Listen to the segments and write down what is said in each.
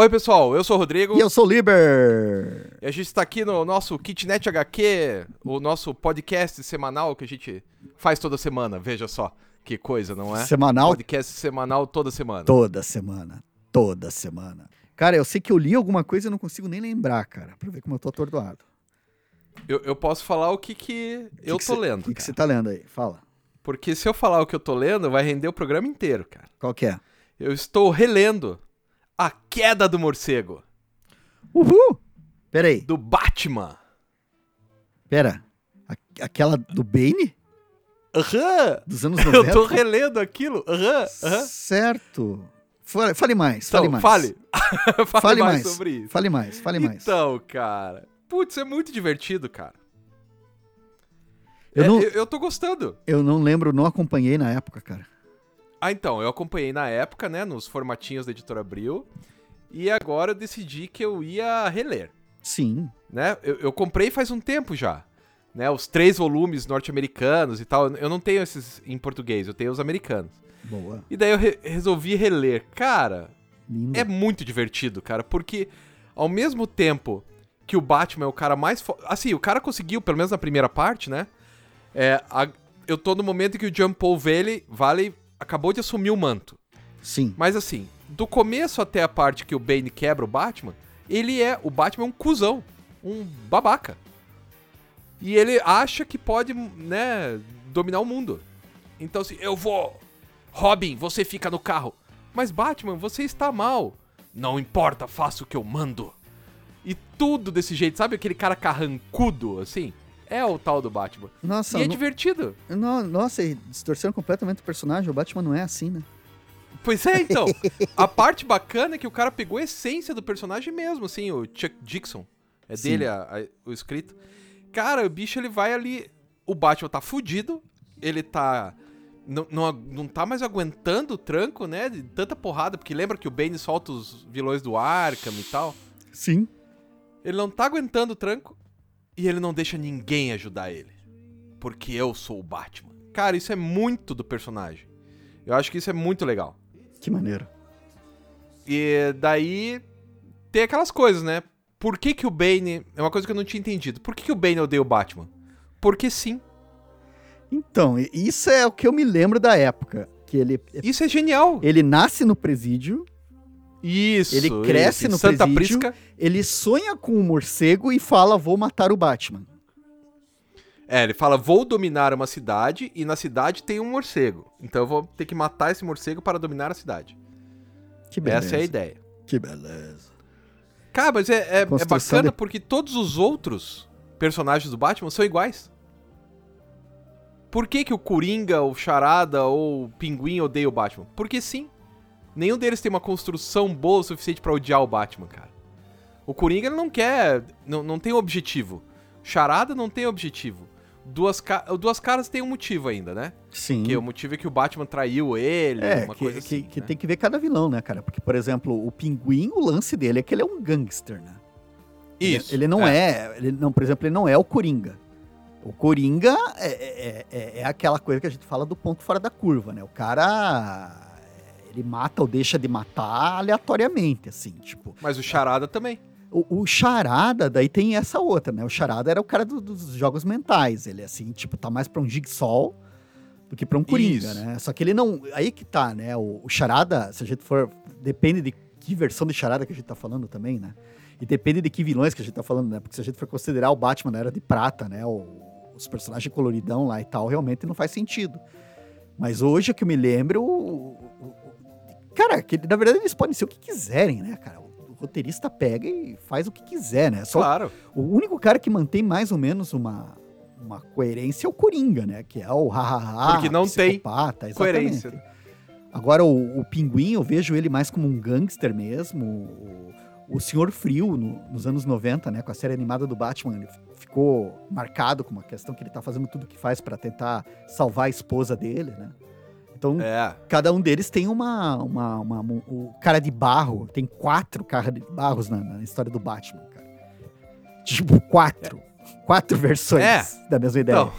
Oi, pessoal, eu sou o Rodrigo. E eu sou o Liber. E a gente está aqui no nosso Kitnet HQ, o nosso podcast semanal que a gente faz toda semana. Veja só que coisa, não é? Semanal? Podcast semanal toda semana. Toda semana. Toda semana. Cara, eu sei que eu li alguma coisa e não consigo nem lembrar, cara, pra ver como eu tô atordoado. Eu, eu posso falar o que, que, eu que tô cê, lendo. O que, que você tá lendo aí? Fala. Porque se eu falar o que eu tô lendo, vai render o programa inteiro, cara. Qual que é? Eu estou relendo A Queda do Morcego. Uhul! Pera aí. Do Batman. Pera. A- aquela do Bane? Aham. Dos anos 90? Eu tô relendo aquilo. Aham. aham. Certo. Fale, fale mais, Então, fale mais. fale. fale. Fale mais, mais. sobre isso. Fale mais, fale mais. Então, cara. Putz, é muito divertido, cara. Eu É, não- eu, eu tô gostando. Eu não lembro, não acompanhei na época, cara. Ah, então, eu acompanhei na época, né, nos formatinhos da Editora Abril. E agora eu decidi que eu ia reler, Sim. né? Eu, eu comprei faz um tempo já, né? Os três volumes norte-americanos e tal. Eu não tenho esses em português, eu tenho os americanos. Boa. E daí eu re- resolvi reler. Cara, Lindo. é muito divertido, cara, porque ao mesmo tempo que o Batman é o cara mais. Assim, o cara conseguiu, pelo menos na primeira parte, né? É, a- Eu tô no momento que o Jean Paul Valley, Valley acabou de assumir o manto. Sim. Mas assim, do começo até a parte que o Bane quebra o Batman, ele é. O Batman é um cuzão. Um babaca. E ele acha que pode, né, dominar o mundo. Então assim, eu vou. Robin, você fica no carro. Mas Batman, você está mal. Não importa, faça o que eu mando. E tudo desse jeito, sabe aquele cara carrancudo, assim? É o tal do Batman. Nossa, e é no- divertido. no- nossa, e distorceram completamente o personagem. O Batman não é assim, né? Pois é, então. a parte bacana é que o cara pegou a essência do personagem mesmo, assim, o Chuck Dixon. É Sim. dele a- a- o escrito. Cara, o bicho ele vai ali. O Batman tá fudido. Ele tá. Não, não, não tá mais aguentando o tranco, né? De tanta porrada. Porque lembra que o Bane solta os vilões do Arkham e tal. Sim. Ele não tá aguentando o tranco. E ele não deixa ninguém ajudar ele. Porque eu sou o Batman. Cara, isso é muito do personagem. Eu acho que isso é muito legal. Que maneiro. E daí tem aquelas coisas, né? Por que, que o Bane. É uma coisa que eu não tinha entendido. Por que, que o Bane odeia o Batman? Porque sim. Então, isso é o que eu me lembro da época. Que ele, Isso é genial. ele nasce no presídio, Isso. Ele cresce isso. No Santa presídio. Prisca. Ele sonha com o morcego e fala: Vou matar o Batman. É, ele fala: vou dominar uma cidade e na cidade tem um morcego. Então eu vou ter que matar esse morcego para dominar a cidade. Que beleza. Essa é a ideia. Que beleza. Cara, mas é, é- é bacana de- porque todos os outros personagens do Batman são iguais. Por que, que o Coringa, o Charada ou o Pinguim odeiam o Batman? Porque sim. Nenhum deles tem uma construção boa o suficiente pra odiar o Batman, cara. O Coringa ele não quer. Não, não tem objetivo. Charada não tem objetivo. Duas, ca... Duas caras tem um motivo ainda, né? Sim. Que o motivo é que o Batman traiu ele, É, uma que, coisa que- assim. que né? tem que ver cada vilão, né, cara? Porque, por exemplo, o pinguim, o lance dele é que ele é um gangster, né? Ele- Isso. Ele não é. ele não, por exemplo, ele não é o Coringa. O Coringa é, é- é- é aquela coisa que a gente fala do ponto fora da curva, né? O cara. Ele mata ou deixa de matar aleatoriamente, assim, tipo. Mas o Charada também. O, o Charada, daí tem essa outra, né? O Charada era o cara do- dos jogos mentais. Ele, assim, tipo, tá mais pra um Jigsaw do que pra um Coringa, Isso. né? Só que ele não... Aí que tá, né? O, o Charada, se a gente for... Depende de que versão de Charada que a gente tá falando também, né? E depende de que vilões que a gente tá falando, né? Porque se a gente for considerar o Batman na Era de Prata, né? O- os personagens coloridão lá e tal, realmente não faz sentido. Mas hoje, que eu me lembro... o- cara, que na verdade eles podem ser o que quiserem, né, cara? O, o roteirista pega e faz o que quiser, né? Só Claro. o único cara que mantém mais ou menos uma, uma coerência é o Coringa, né? Que é o hahaha. Porque não tem. Coerência. Agora, o, o Pinguim, eu vejo ele mais como um gangster mesmo. O, o Senhor Frio, no- nos anos 90, né? Com a série animada do Batman, ele ficou marcado com uma questão que ele tá fazendo tudo que faz pra tentar salvar a esposa dele, né? Então, É. cada um deles tem uma, uma, uma- um- O cara de barro, tem quatro caras de barros na, na história do Batman, cara. Tipo, quatro. Quatro versões É. da mesma ideia. Então,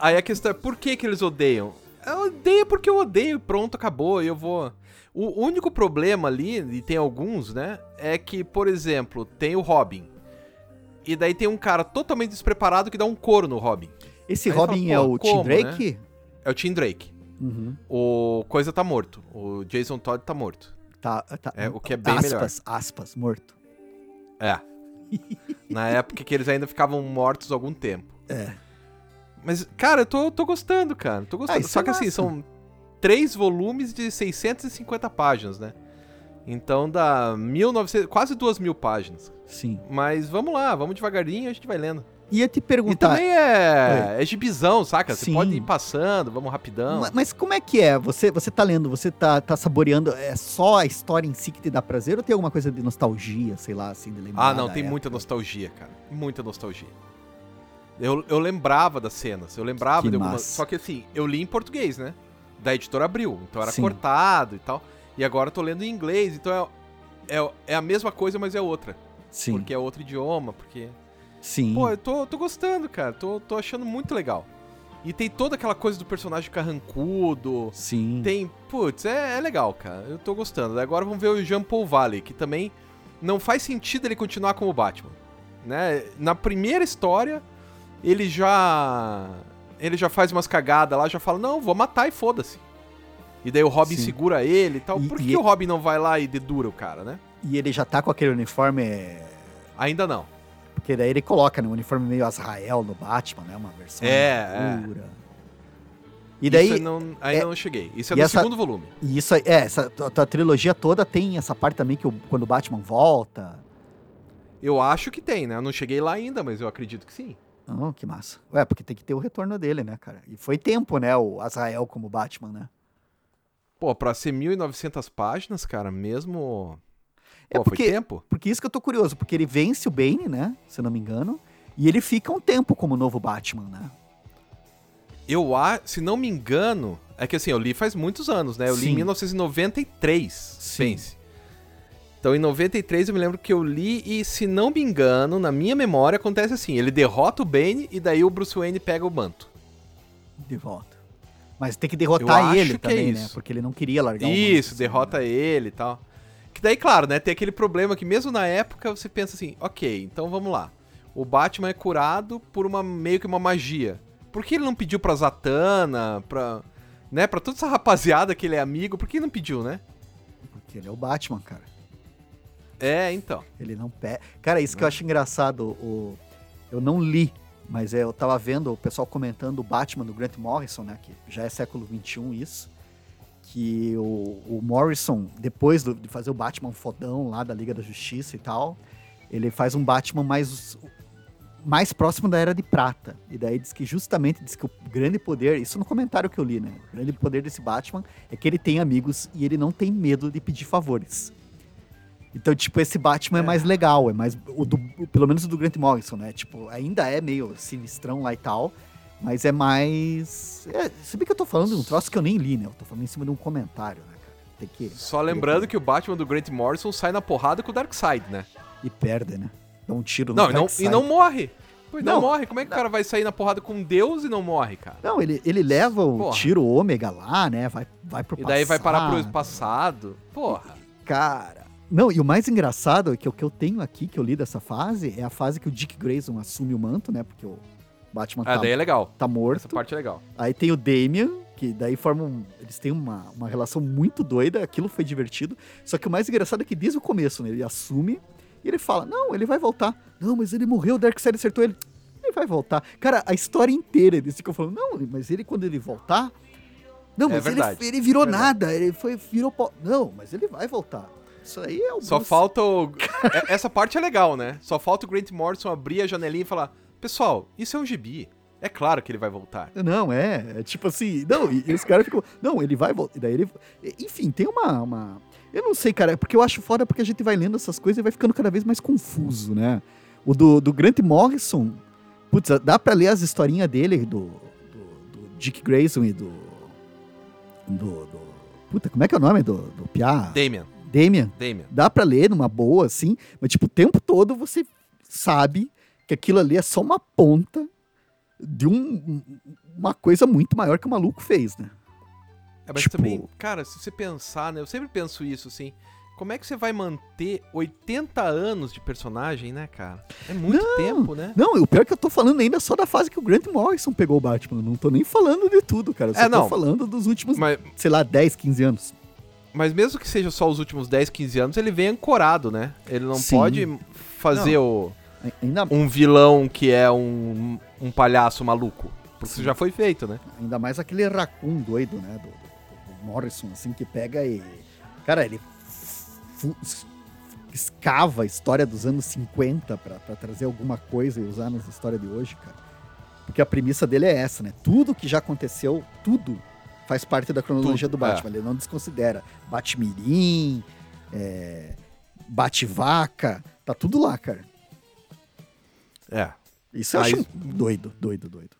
aí a questão é por que, que eles odeiam? Eu odeio porque eu odeio e pronto, acabou. Eu vou. O único problema ali, e tem alguns, né? É que, por exemplo, tem o Robin. E daí tem um cara totalmente despreparado que dá um couro no Robin. Esse Aí Robin fala, é pô, o Tim Drake? É o Tim Drake. Uhum. O Coisa tá morto. O Jason Todd tá morto. Tá, tá. É, o que é bem aspas, melhor. Aspas, morto. É. Na época que eles ainda ficavam mortos há algum tempo. É. Mas, cara, eu tô, tô gostando, cara. Tô gostando. Ah, Só é que assim, massa. são três volumes de 650 páginas, né? Então dá 1900, quase duas mil páginas. Sim. Mas vamos lá, vamos devagarinho, a gente vai lendo. Ia te E perguntar. também é, é gibizão, saca? Você Sim. pode ir passando, vamos rapidão. Ma- Mas como é que é? Você, você tá lendo, você tá, tá saboreando, é só a história em si que te dá prazer ou tem alguma coisa de nostalgia, sei lá, assim, de lembrar Ah, não, tem época? muita nostalgia, cara. Muita nostalgia. Eu, eu lembrava das cenas, eu lembrava Que de algumas. Só que assim, eu li em português, né? Da editora Abril. Então era Sim. cortado e tal. E agora eu tô lendo em inglês, então é, é, é a mesma coisa, mas é outra. Sim, Porque é outro idioma, porque. Sim. Pô, eu tô, tô gostando, cara. Tô, tô achando muito legal. E tem toda aquela coisa do personagem carrancudo. sim. Tem. Putz, é, é legal, cara. Eu tô gostando. Agora vamos ver o Jean Paul Valley, que também não faz sentido ele continuar como Batman. Né? Na primeira história, ele já. Ele já faz umas cagadas lá, já fala, não, vou matar e foda-se. E daí o Robin Sim. segura ele e tal. E- Por que e- o Robin não vai lá e dedura o cara, né? E ele já tá com aquele uniforme. é, Ainda não. Porque daí ele coloca, né? Um uniforme meio Azrael no Batman, né? Uma versão É, armadura. E daí. Isso eu não, ainda é- não cheguei. Isso é e no essa- segundo volume. E isso aí, é, essa tua, tua trilogia toda tem essa parte também que o- quando o Batman volta. Eu acho que tem, né? Eu não cheguei lá ainda, mas eu acredito que sim. Oh, que massa. Ué, porque tem que ter o retorno dele, né, cara? E foi tempo, né, o Azrael como Batman, né? Pô, pra ser 1.900 páginas, cara, mesmo. É Pô, porque- tempo? Porque isso que eu tô curioso, porque ele vence o Bane, né, se eu não me engano, e ele fica um tempo como novo Batman, né? Eu acho, se não me engano, é que assim, eu li faz muitos anos, né? Eu li em Sim. 1993, Sim. pense. Então em 93 eu me lembro que eu li e, se não me engano, na minha memória acontece assim, ele derrota o Bane e daí o Bruce Wayne pega o manto. De volta. Mas tem que Eu derrotar acho ele é também, né? isso. Porque ele não queria largar o Isso, manto, derrota assim, né? ele e tal. Que daí, claro, né, tem aquele problema que mesmo na época você pensa assim, ok, então vamos lá. O Batman é curado por uma meio que uma magia. Por que ele não pediu pra Zatanna, pra, né, pra toda essa rapaziada que ele é amigo, por que ele não pediu, né? Porque ele é o Batman, cara. É, então. Ele não pega. Cara, isso que eu acho engraçado. O... Eu não li, mas é, eu tava vendo o pessoal comentando o Batman do Grant Morrison, né? Que já é século XXI isso. Que o, o Morrison, depois do- de fazer o Batman fodão lá da Liga da Justiça e tal, ele faz um Batman mais, mais próximo da Era de Prata. E daí diz que justamente diz que o grande poder, isso no comentário que eu li, né? O grande poder desse Batman é que ele tem amigos e ele não tem medo de pedir favores. Então, tipo, esse Batman é, É. mais legal, é mais. O do, pelo menos o do Grant Morrison, né? Tipo, ainda é meio sinistrão lá e tal, mas é mais. É, se bem que eu tô falando de um troço que eu nem li, né? Eu tô falando em cima de um comentário, né, cara? Tem que. Só lembrando que o Batman do Grant Morrison sai na porrada com o Darkseid, né? E perde, né? Dá um tiro Não, no e não, Darkseid. e não morre. E não, Não, morre. Como é que o cara vai sair na porrada com Deus e não morre, cara? Não, ele, ele leva o Porra. tiro ômega lá, né? Vai, vai pro E daí vai parar pro passado. passado. Porra. Cara. Não, e o mais engraçado é que o que eu tenho aqui, que eu li dessa fase, é a fase que o Dick Grayson assume o manto, né? Porque o Batman Ah, tá, daí é legal. tá morto. Essa parte é legal. Aí tem o Damian, que daí formam. Eles têm uma, uma relação muito doida, aquilo foi divertido. Só que o mais engraçado é que desde o começo, né? Ele assume e ele fala: Não, ele vai voltar. Não, mas ele morreu, o Darkseid acertou ele. Ele vai voltar. Cara, a história inteira eles ficam falando: Não, mas ele quando ele voltar. Não, É mas ele, verdade. ele virou Verdade. nada, ele foi, virou. Não, mas ele vai voltar. Isso aí é o. Só Bruce. falta o. É- Essa parte é legal, né? Só falta o Grant Morrison abrir a janelinha e falar: Pessoal, isso é um gibi. É claro que ele vai voltar. Não, é, é tipo assim, não, e, e os caras ficam, não, ele vai voltar, daí ele, enfim, tem uma, uma, eu não sei, cara, porque eu acho foda porque a gente vai lendo essas coisas e vai ficando cada vez mais confuso, né, o do, do Grant Morrison, putz, dá pra ler as historinhas dele, do, do, do Dick Grayson e do, do, do, puta, como é que é o nome do, do Piá? Damian, Damian, Damian. dá pra ler numa boa, assim, mas tipo, o tempo todo você sabe que aquilo ali é só uma ponta de um, uma coisa muito maior que o maluco fez, né? É, mas Tipo- também, cara, se você pensar, né? Eu sempre penso isso, assim. Como é que você vai manter 80 anos de personagem, né, cara? É muito tempo, né? Não, o pior é que eu tô falando ainda só da fase que o Grant Morrison pegou o Batman. Não tô nem falando de tudo, cara. Eu só É, tô não. falando dos últimos, Mas, sei lá, 10, 15 anos. mas mesmo que seja só os últimos 10, 15 anos, ele vem ancorado, né? Ele não Sim. pode fazer o, Ainda, um vilão que é um, um palhaço maluco. Porque isso já foi feito, né? ainda mais aquele raccoon doido, né? Do, do- do Morrison, assim, que pega e. Cara, ele escava a história dos anos 50 pra, pra trazer alguma coisa e usar nas histórias de hoje, cara. Porque a premissa dele é essa, né? Tudo que já aconteceu, tudo faz parte da cronologia Tudo, do Batman. Ele não desconsidera. Batmirim, é, Bate-Vaca, tá tudo lá, cara. É. Isso eu Ah, acho doido, doido, doido.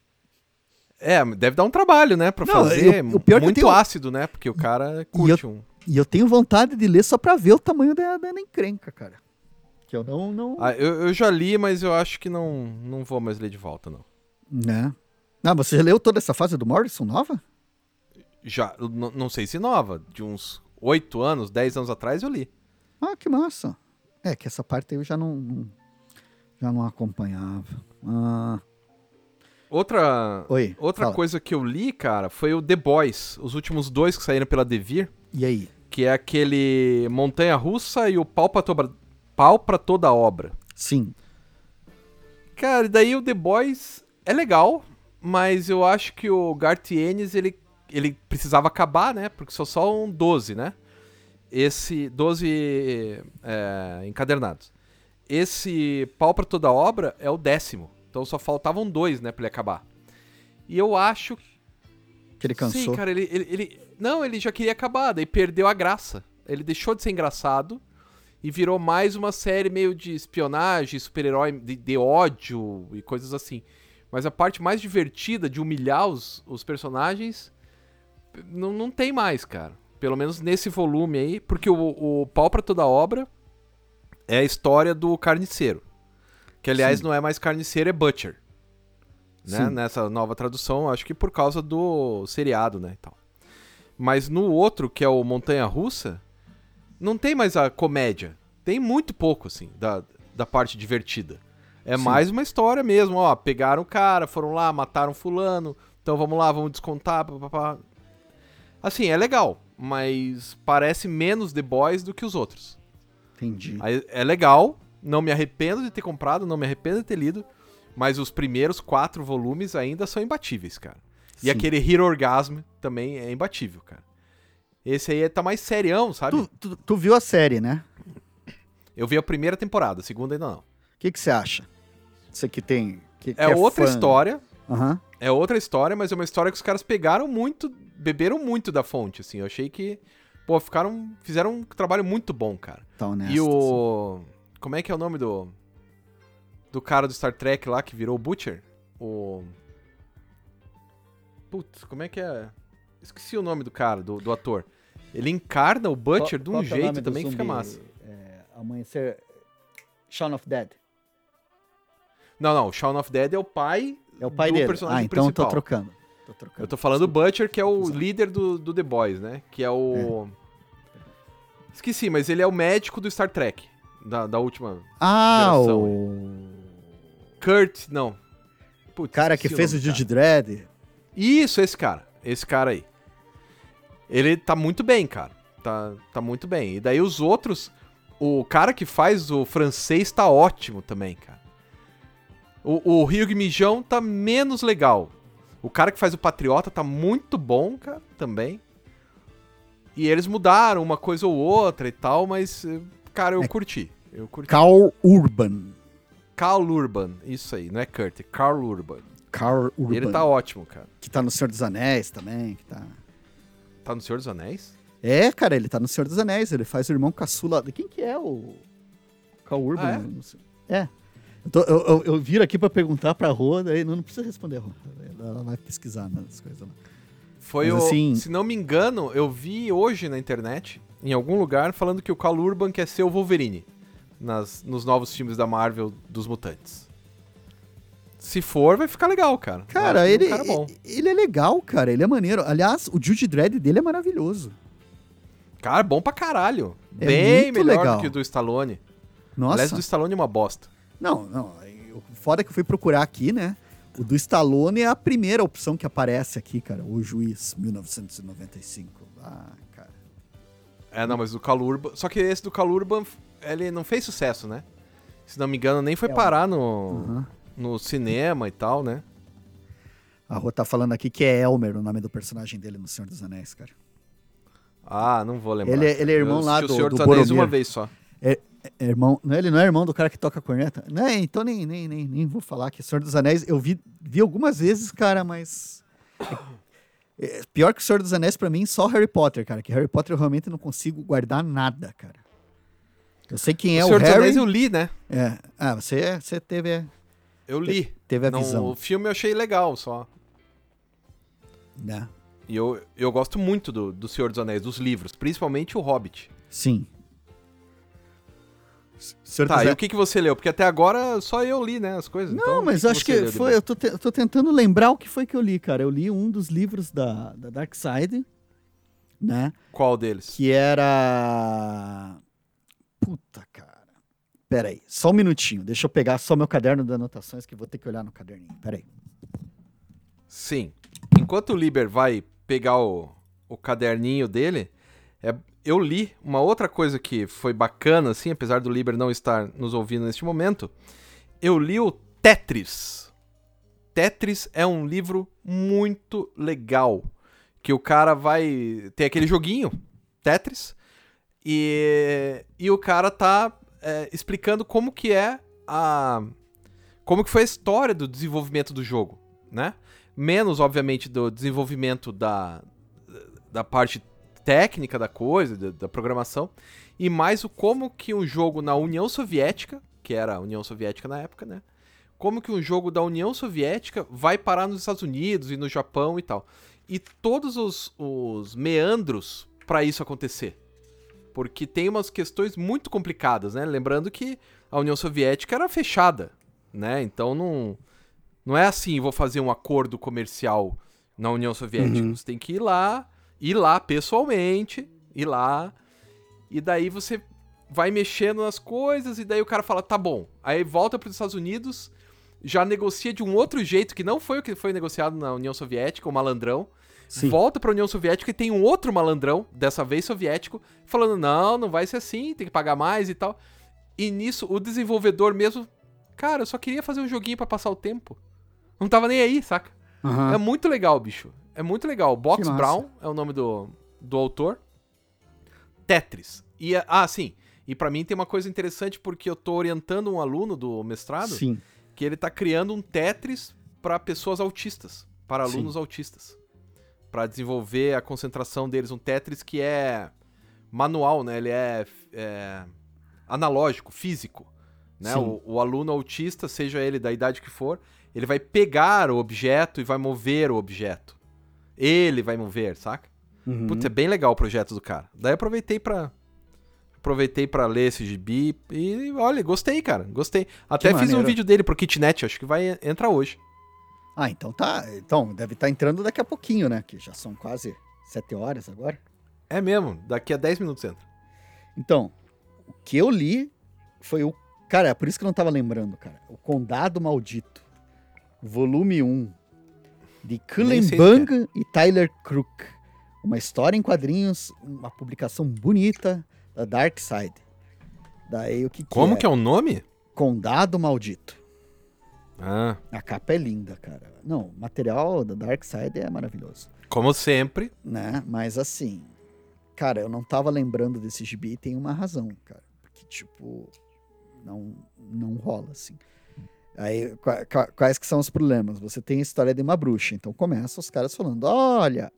É, deve dar um trabalho, né? Pra Não, fazer. eu- o pior é eu muito tenho- ácido, né? Porque o cara curte um. E eu tenho vontade de ler só pra ver o tamanho da, da encrenca, cara. Que eu não. não Ah, eu, eu já li, mas eu acho que não, não vou mais ler de volta, não. Né? Não, você já leu toda essa fase do Morrison nova? Já, eu não sei se nova, de uns 8 anos, 10 anos atrás eu li. Ah, que massa. É, que essa parte aí eu já não. não- já não acompanhava. Ah, Outra, oi. outra fala. coisa que eu li, cara, foi o The Boys, os últimos dois que saíram pela Devir, E aí? que é aquele Montanha Russa e o Pau pra, Toba- Pau pra Toda a Obra. Sim. Cara, e daí o The Boys é legal, mas eu acho que o Garth Ennis, ele, ele precisava acabar, né? Porque são só um 12, né? Esse 12 é, encadernados. Esse Pau pra Toda Obra é o décimo. Então só faltavam dois, né, pra ele acabar. E eu acho Que ele cansou. Sim, cara, ele, ele, ele- Não, ele já queria acabar, daí perdeu a graça. Ele deixou de ser engraçado e virou mais uma série meio de espionagem, super-herói, de, de ódio e coisas assim. Mas a parte mais divertida de humilhar os, os personagens não, não tem mais, cara. Pelo menos nesse volume aí, porque o, o Pau pra Toda Obra é a história do carniceiro. Que, aliás, Sim. não é mais carniceiro, é Butcher né? Nessa nova tradução, acho que por causa do seriado, né, e tal. Mas no outro, que é o Montanha Russa, não tem mais a comédia. Tem muito pouco, assim, da, da parte divertida. É Sim. mais uma história mesmo, ó. Pegaram o cara, foram lá, mataram fulano, então vamos lá, vamos descontar, papapá. Assim, é legal, mas parece menos The Boys do que os outros. Entendi. Aí, é legal, não me arrependo de ter comprado, não me arrependo de ter lido, mas os primeiros quatro volumes ainda são imbatíveis, cara. E Sim. aquele Hero Orgasm também é imbatível, cara. Esse aí tá mais serião, sabe? Tu, tu, tu viu a série, né? Eu vi a primeira temporada, a segunda ainda não. O que você acha? Você que tem. Que, que É, outra fã. história, Aham. é outra história, mas é uma história que os caras pegaram muito, beberam muito da fonte, assim. Eu achei que, pô, ficaram, fizeram um trabalho muito bom, cara. Tá honesto. E o. Como é que é o nome do. Do cara do Star Trek lá que virou o Butcher? O. Putz, como é que é? Esqueci o nome do cara, do, do ator. Ele encarna o Butcher de um Qual é jeito também que fica massa. É, amanhecer. Shaun of Dead. Não, não, o Shaun of Dead é o pai. É o pai do dele. personagem Ah, então eu tô principal. trocando. Tô trocando. Eu tô falando do Butcher, que é o líder do, do The Boys, né? Que é o. Esqueci, mas ele é o médico do Star Trek. Da, da última. Ah, geração, o Kurt, não. Putz, cara que fez o nome do Jude Dredd. Isso, esse cara. Esse cara aí. Ele tá muito bem, cara. Tá, tá muito bem. E daí os outros. O cara que faz o francês tá ótimo também, cara. O, o Hugh Mijão tá menos legal. O cara que faz o Patriota tá muito bom, cara, também. E eles mudaram uma coisa ou outra e tal, mas, eh, cara, eu É. curti. Eu curti. Carl Urban. Carl Urban, isso aí, não é Kurt, é Carl Urban. Carl Urban. Ele tá ótimo, cara. Que tá no Senhor dos Anéis também. Que tá... Tá no Senhor dos Anéis? É, cara, ele tá no Senhor dos Anéis. Ele faz o irmão caçula. Quem que é o. Carl Urban? Ah, é? É. Eu, tô- eu, eu, eu viro aqui pra perguntar pra Rô, daí não, não precisa responder, Rô. Ela vai pesquisar nas coisas lá. Foi Mas o. assim- Se não me engano, eu vi hoje na internet, em algum lugar, falando que o Carl Urban quer ser o Wolverine nas, nos novos filmes da Marvel dos Mutantes. Se for, vai ficar legal, cara. Cara, ele, um cara ele é legal, cara. Ele é maneiro. Aliás, o Jude Dredd dele é maravilhoso. Cara, bom pra caralho. É Bem melhor legal. do que o do Stallone. Nossa. Aliás, o do Stallone é uma bosta. Não, não. O foda é que eu fui procurar aqui, né? O do Stallone é a primeira opção que aparece aqui, cara. O Juiz, 1995. Ah, cara. É, não, mas o Calurban. Só que esse do Calurban, ele não fez sucesso, né? Se não me engano, nem foi É, parar no, Uhum. no cinema e tal, né? A Rô tá falando aqui que é Elmer o nome do personagem dele no Senhor dos Anéis, cara. Ah, não vou lembrar. Ele é- ele é irmão Eu lá do- O Senhor do dos Anéis Boromir. uma vez só. É irmão, não, ele não é irmão do cara que toca corneta? Não, é, então nem, nem, nem, nem vou falar que Senhor dos Anéis eu vi, vi algumas vezes, cara, mas. é, pior que o Senhor dos Anéis pra mim, só Harry Potter, cara. Que Harry Potter eu realmente não consigo guardar nada, cara. Eu sei quem é o o, Senhor dos Harry. Anéis eu li, né? É. Ah, você, você teve, Eu li. teve a Não, visão, o filme eu achei legal só. né? E eu, eu gosto muito do, do Senhor dos Anéis, dos livros, principalmente o Hobbit. Sim. Senhor Tá, dos e o que, que você leu? Porque até agora só eu li, né, as coisas. Não, Então, mas que acho que de foi. Eu tô, te- tô tentando lembrar o que foi que eu li, cara. Eu li um dos livros da, da Dark Side, né? Qual deles? Que era. Puta, cara. Pera aí, só um minutinho. Deixa eu pegar só meu caderno de anotações que vou ter que olhar no caderninho. Pera aí. Sim. Enquanto o Liber vai pegar o, o caderninho dele, é, eu li uma outra coisa que foi bacana, assim, apesar do Liber não estar nos ouvindo neste momento. Eu li o Tetris. Tetris é um livro muito legal. Que o cara vai. Tem aquele joguinho, Tetris, e, e o cara tá é, explicando como que é a. Como que foi a história do desenvolvimento do jogo, né? Menos, obviamente, do desenvolvimento da, da parte técnica da coisa, da, da programação, e mais o como que um jogo na União Soviética, que era a União Soviética na época, né? Como que um jogo da União Soviética vai parar nos Estados Unidos e no Japão e tal. E todos os, os meandros para isso acontecer. Porque tem umas questões muito complicadas, né? Lembrando que a União Soviética era fechada, né? Então não, não é assim, vou fazer um acordo comercial na União Soviética. Uhum. Você tem que ir lá, ir lá pessoalmente, ir lá, e daí você vai mexendo nas coisas, e daí o cara fala, tá bom. Aí volta para os Estados Unidos, já negocia de um outro jeito, que não foi o que foi negociado na União Soviética, o malandrão. Sim. Volta pra União Soviética e tem um outro malandrão, dessa vez soviético, falando: não, não vai ser assim, tem que pagar mais e tal. E nisso, o desenvolvedor mesmo, cara, eu só queria fazer um joguinho pra passar o tempo. Não tava nem aí, saca? Aham. É muito legal, bicho. É muito legal. Box. Brown é o nome do, do autor. Tetris. E, ah, sim. E pra mim tem uma coisa interessante porque eu tô orientando um aluno do mestrado Sim. que ele tá criando um Tetris para pessoas autistas, para Sim. alunos autistas, Pra desenvolver a concentração deles, um Tetris que é manual, né? Ele é, é analógico, físico, né? Sim. O, o aluno autista, seja ele da idade que for, ele vai pegar o objeto e vai mover o objeto. Ele vai mover, saca? Uhum. Putz, é bem legal o projeto do cara. Daí aproveitei pra. Aproveitei pra ler esse gibi e olha, gostei, cara. Gostei. Até fiz um maneiro. vídeo dele pro Kitnet, acho que vai entrar hoje. Ah, então tá. Então, deve estar entrando daqui a pouquinho, né? Que já são quase sete horas agora. É mesmo, daqui a 10 minutos entra. Então, o que eu li foi o. Cara, é por isso que eu não tava lembrando, cara. O Condado Maldito, volume 1, de Cullen Bung e Tyler Crook. Uma história em quadrinhos, uma publicação bonita da Dark Side. Daí o que, que Como é? que é o nome? Condado Maldito. Ah, A capa é linda, cara. Não, o material da Dark Side é maravilhoso. como sempre. né? Mas assim, cara, eu não tava lembrando desse gibi e tem uma razão, cara. Porque, tipo, não, não rola, assim. Aí, qua- qua- quais que são os problemas? Você tem a história de uma bruxa, então começa os caras falando, olha,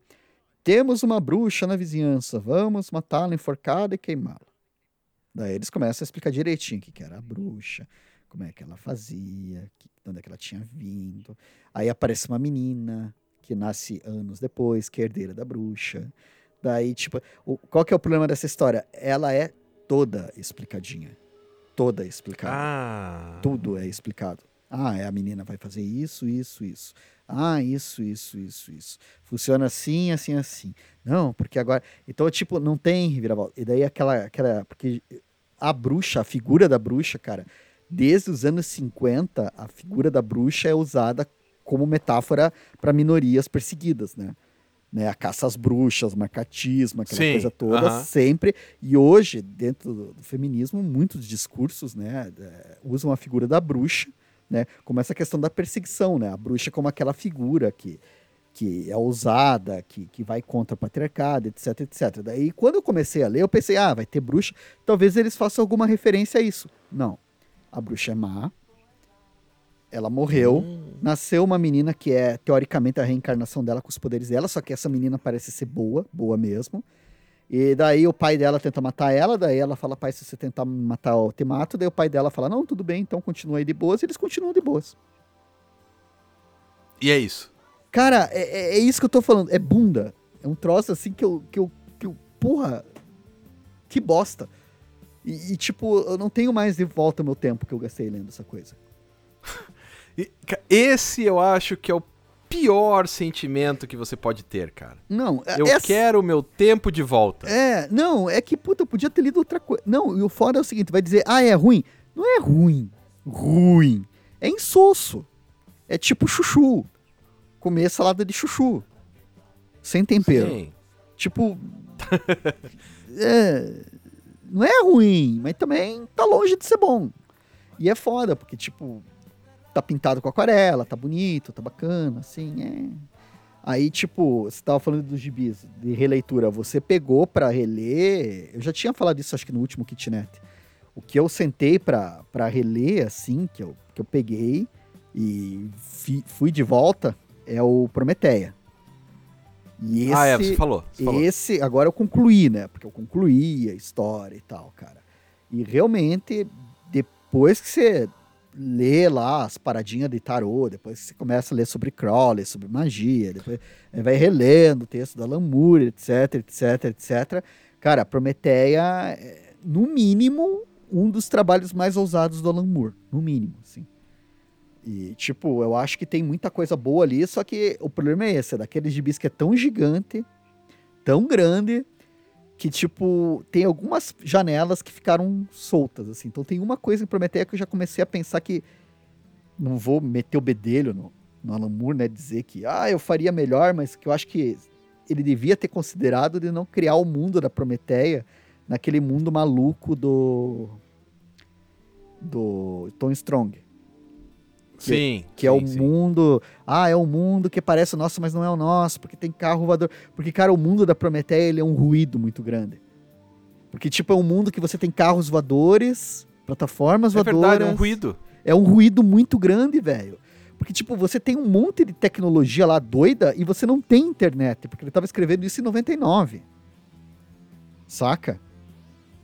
temos uma bruxa na vizinhança, vamos matá-la, enforcada e queimá-la. Daí eles começam a explicar direitinho o que, que era a bruxa, como é que ela fazia, de onde é que ela tinha vindo. Aí aparece uma menina que nasce anos depois, que é herdeira da bruxa. Daí, tipo, qual que é o problema dessa história? Ela é toda explicadinha. Toda explicada. Ah. Tudo é explicado. Ah, é a menina vai fazer isso, isso, isso. Ah, isso, isso, isso, isso. Funciona assim, assim, assim. Não, porque agora. Então, tipo, não tem reviravolta. E daí aquela. aquela porque a bruxa, a figura da bruxa, cara, desde os anos 50, a figura da bruxa é usada como metáfora para minorias perseguidas, né? Né? A caça às bruxas, marcatismo, aquela Sim, coisa toda, aham. sempre. E hoje, dentro do, do feminismo, muitos discursos, né, é, usam a figura da bruxa, né, como essa questão da perseguição, né? A bruxa como aquela figura que que é ousada, que, que vai contra o patriarcado, etc, etc. Daí, quando eu comecei a ler, eu pensei, ah, vai ter bruxa, talvez eles façam alguma referência a isso. Não. A bruxa é má, ela morreu, Hum. nasceu uma menina que é, teoricamente, a reencarnação dela com os poderes dela, só que essa menina parece ser boa, boa mesmo. E daí o pai dela tenta matar ela, daí ela fala, pai, se você tentar me matar, eu te mato. Daí o pai dela fala, não, tudo bem, então continua aí de boas, e eles continuam de boas. E é isso. Cara, é, é- é isso que eu tô falando. É bunda. É um troço assim que eu. Que eu, que eu porra. Que bosta. E, e, tipo, eu não tenho mais de volta o meu tempo que eu gastei lendo essa coisa. Esse eu acho que é o pior sentimento que você pode ter, cara. Não, é- Eu essa- quero o meu tempo de volta. É, não, é que, puta, eu podia ter lido outra coisa. Não, e o foda é o seguinte: vai dizer, ah, é ruim. Não é ruim. Ruim. É insosso. É tipo chuchu. Comer salada de chuchu. Sem tempero. Sim. Tipo. é, não é ruim, mas também tá longe de ser bom. E é foda, porque, tipo, tá pintado com aquarela, tá bonito, tá bacana, assim, é. Aí, tipo, você tava falando dos gibis, de releitura, você pegou pra reler. Eu já tinha falado isso, acho que no último kitnet. O que eu sentei pra, pra reler, assim, que eu, que eu peguei e fi- fui de volta, é o Prometeia. E esse, Ah, é, você falou. Você falou. esse, agora eu concluí, né? Porque eu concluí a história e tal, cara. E realmente, depois que você lê lá as paradinhas de tarô, depois você começa a ler sobre Crowley, sobre magia, depois aí vai relendo o texto da Lamour, etc, etc, etc. Cara, Prometeia é, no mínimo, um dos trabalhos mais ousados do Alan Moore. No mínimo, assim. E, tipo, eu acho que tem muita coisa boa ali, só que o problema é esse, é daqueles gibis que é tão gigante, tão grande, que, tipo, tem algumas janelas que ficaram soltas, assim. Então tem uma coisa em Prometeia que eu já comecei a pensar que não vou meter o bedelho no, no Alan Moore, né? Dizer que, ah, eu faria melhor, mas que eu acho que ele devia ter considerado de não criar o mundo da Prometeia naquele mundo maluco do do Tom Strong, Sim. que é sim, o sim. mundo, ah, é um mundo que parece o nosso, mas não é o nosso, porque tem carro voador, porque cara, o mundo da Prometeia ele é um ruído muito grande. Porque tipo é um mundo que você tem carros voadores, plataformas É voadoras. verdade, é um ruído. É um ruído muito grande, velho. Porque, tipo, você tem um monte de tecnologia lá doida e você não tem internet. Porque ele tava escrevendo isso em 99. Saca?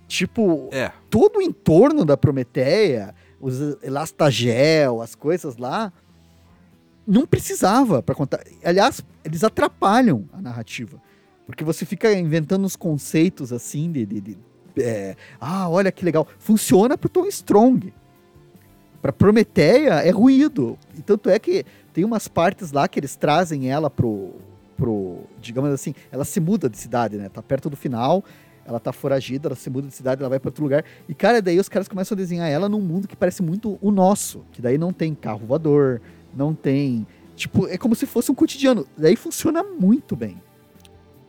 Tipo, É. todo o entorno da Prometeia, os elastagel, as coisas lá, não precisava para contar. Aliás, eles atrapalham a narrativa. Porque você fica inventando uns conceitos assim de. de- de, é, ah, olha que legal. Funciona pro Tom Strong. Pra Prometeia é ruído. E tanto é que tem umas partes lá que eles trazem ela pro. pro digamos assim, ela se muda de cidade, né? Tá perto do final ela tá foragida, ela se muda de cidade, ela vai para outro lugar. E, cara, daí os caras começam a desenhar ela num mundo que parece muito o nosso. Que daí não tem carro voador, não tem. Tipo, é como se fosse um cotidiano. Daí funciona muito bem.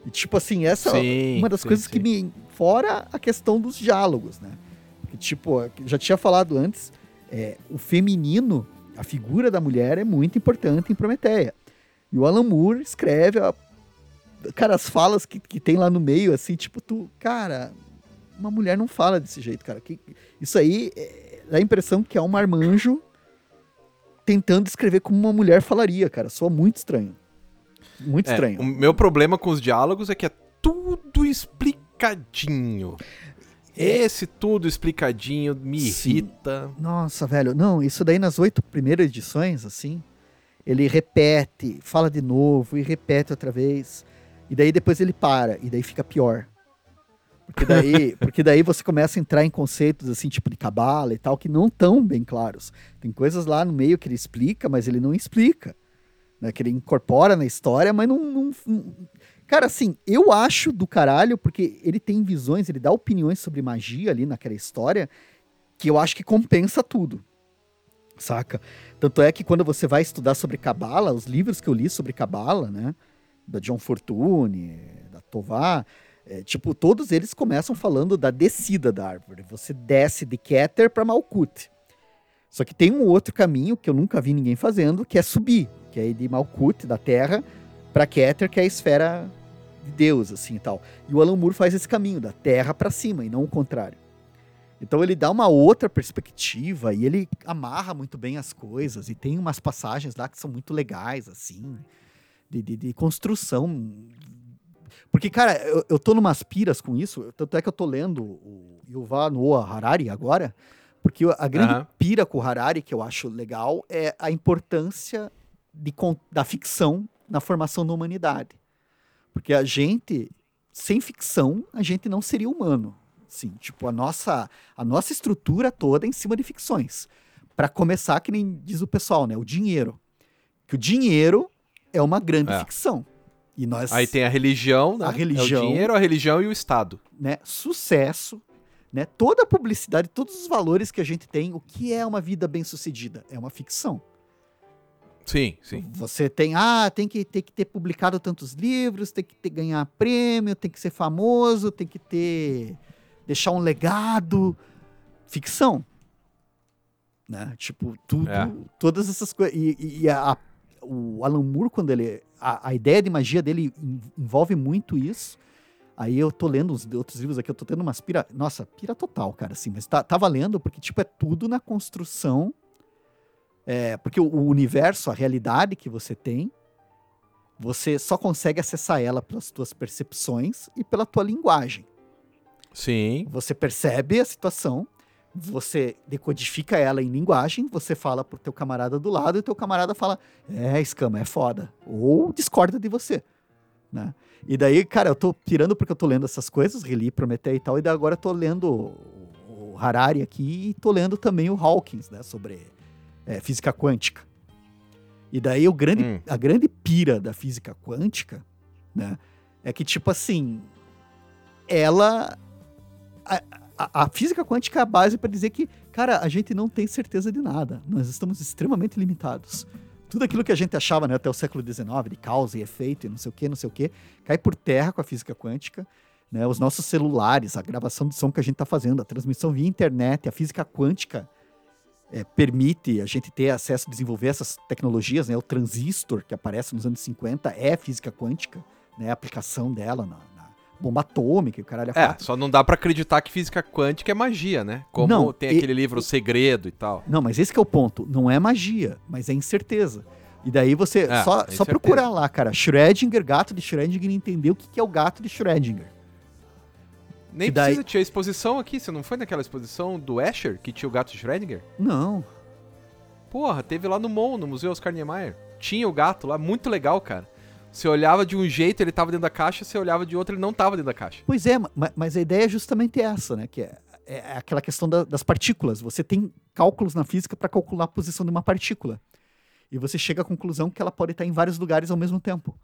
E, tipo assim, essa é Sim, uma das sim, coisas sim. que me. Fora a questão dos diálogos, né? Que, tipo, eu já tinha falado antes, é, o feminino, a figura da mulher é muito importante em Prometeia. E o Alan Moore escreve a cara, as falas que, que tem lá no meio, assim, tipo, tu, cara, uma mulher não fala desse jeito, cara. Que, isso aí é, dá a impressão que é um marmanjo tentando escrever como uma mulher falaria, cara. Soa muito estranho. Muito É, estranho. O meu problema com os diálogos é que é tudo explicadinho. Esse tudo explicadinho me Sim. irrita. Nossa, velho. Não, isso daí nas oito primeiras edições, assim, ele repete, fala de novo e repete outra vez. E daí depois ele para, e daí fica pior. Porque daí, porque daí você começa a entrar em conceitos assim, tipo de cabala e tal, que não tão bem claros. Tem coisas lá no meio que ele explica, mas ele não explica. Né? Que ele incorpora na história, mas não, não, não. Cara, assim, eu acho do caralho, porque ele tem visões, ele dá opiniões sobre magia ali naquela história, que eu acho que compensa tudo. Saca? Tanto é que quando você vai estudar sobre cabala, os livros que eu li sobre cabala, né? Da John Fortune, da Tovar, é, tipo, todos eles começam falando da descida da árvore. Você desce de Keter para Malkuth. Só que tem um outro caminho que eu nunca vi ninguém fazendo, que é subir, que é de Malkuth, da Terra, para Keter, que é a esfera de Deus, assim e tal. E o Alan Moore faz esse caminho, da Terra para cima, e não o contrário. Então ele dá uma outra perspectiva e ele amarra muito bem as coisas, e tem umas passagens lá que são muito legais, assim, de, de, de construção porque, cara, eu, eu tô numas piras com isso, tanto é que eu tô lendo o Yuval Noah Harari agora, porque a grande uhum. pira com o Harari, que eu acho legal, é a importância de, da ficção na formação da humanidade. Porque a gente, sem ficção, a gente não seria humano. Sim, tipo, a nossa, a nossa estrutura toda é em cima de ficções. Para começar, que nem diz o pessoal, né? O dinheiro. Que o dinheiro é uma grande é. ficção. E nós. Aí tem a religião, né? A religião. É o dinheiro, a religião e o Estado. Né? Sucesso, né? Toda a publicidade, todos os valores que a gente tem, o que é uma vida bem sucedida? É uma ficção. Sim, sim. Você tem, ah, tem que, tem que ter publicado tantos livros, tem que ter, ganhar prêmio, tem que ser famoso, tem que ter. deixar um legado. Ficção. Né? Tipo, tudo, é. todas essas coisas. E, e a, o Alan Moore, quando ele a, a ideia de magia dele envolve muito isso. Aí eu tô lendo os outros livros aqui, eu tô tendo umas pira. Nossa, pira total, cara, assim, mas tá, tá valendo, porque, tipo, é tudo na construção. É, porque o, o universo, a realidade que você tem, você só consegue acessar ela pelas tuas percepções e pela tua linguagem. Sim. Você percebe a situação, você decodifica ela em linguagem, você fala pro teu camarada do lado e o teu camarada fala: "É, escama, é foda", ou discorda de você, né? E daí, cara, eu tô tirando porque eu tô lendo essas coisas, reli Prometeu e tal, e daí agora eu tô lendo o Harari aqui e tô lendo também o Hawkins, né, sobre é, física quântica. E daí o grande, hum. a grande pira da física quântica, né, é que tipo assim, ela a, a, física quântica é a base para dizer que, cara, a gente não tem certeza de nada. Nós estamos extremamente limitados. Tudo aquilo que a gente achava né, até o século XIX, de causa e efeito e não sei o que, não sei o que, cai por terra com a física quântica. Né, os nossos celulares, a gravação de som que a gente está fazendo, a transmissão via internet, a física quântica é, permite a gente ter acesso desenvolver essas tecnologias. Né, o transistor que aparece nos anos 50 é física quântica, né, a aplicação dela na, bomba atômica e o caralho é, é só não dá para acreditar que física quântica é magia, né? Como não, tem e, aquele livro O Segredo e tal. Não, mas esse é o ponto. Não é magia, mas é incerteza. E daí você é, só, é só procurar lá, cara, Schrödinger, gato de Schrödinger e entender o que é o gato de Schrödinger. Nem que precisa, daí... tinha exposição aqui. Você não foi naquela exposição do Escher que tinha o gato de Schrödinger? Não. Porra, teve lá no MON, no Museu Oscar Niemeyer. Tinha o gato lá, muito legal, cara. Você olhava de um jeito, ele tava dentro da caixa, você olhava de outro, ele não tava dentro da caixa. Pois é, mas a ideia é justamente essa, né? Que é, é aquela questão da, das partículas. Você tem cálculos na física para calcular a posição de uma partícula. E você chega à conclusão que ela pode estar em vários lugares ao mesmo tempo.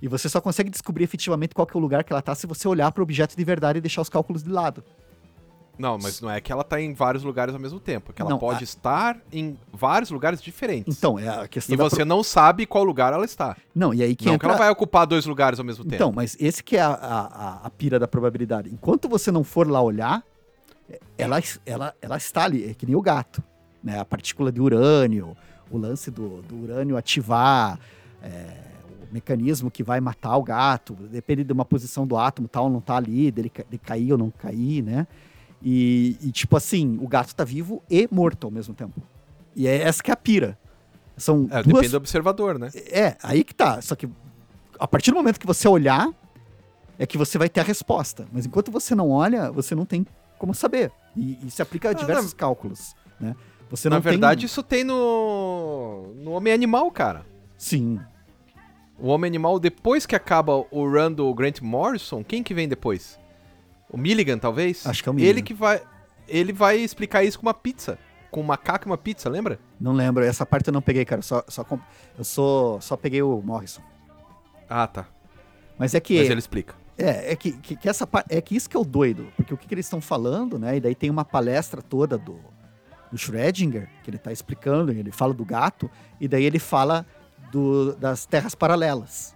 E você só consegue descobrir efetivamente qual é o lugar que ela está se você olhar para o objeto de verdade e deixar os cálculos de lado. Não, mas não é que ela tá em vários lugares ao mesmo tempo. É que ela não, pode a... estar em vários lugares diferentes. Então, é a questão E você pro... não sabe qual lugar ela está. Não, e aí que não entra... que ela vai ocupar dois lugares ao mesmo tempo. Então, mas esse que é a, a, a pira da probabilidade. Enquanto você não for lá olhar, ela, ela, ela está ali, é que nem o gato. Né? A partícula de urânio, o lance do, do urânio ativar... É, o mecanismo que vai matar o gato, depende de uma posição do átomo, tal, não tá ali, dele, de cair ou não cair, né? E, e, tipo assim, o gato tá vivo e morto ao mesmo tempo. E é essa que é a pira. São é, duas... Depende do observador, né? É, aí que tá. Só que a partir do momento que você olhar, é que você vai ter a resposta. Mas enquanto você não olha, você não tem como saber. E, e se aplica a ah, diversos ah, cálculos, né? Você Na verdade, tem... isso tem no, no Homem Animal, cara. Sim. O Homem Animal, depois que acaba o run do Grant Morrison, quem que vem depois? O Milligan, talvez? Acho que é o Milligan. Ele que vai. Ele vai explicar isso com uma pizza. Com um macaco e uma pizza, lembra? Não lembro, essa parte eu não peguei, cara. Só, só comp- Eu só, só peguei o Morrison. Ah, tá. Mas é que. Mas ele explica. É, é que, que, que essa. É que isso que é o doido. Porque o que, que eles estão falando, né? E daí tem uma palestra toda do, do Schrödinger, que ele tá explicando, e ele fala do gato, e daí ele fala do, das terras paralelas.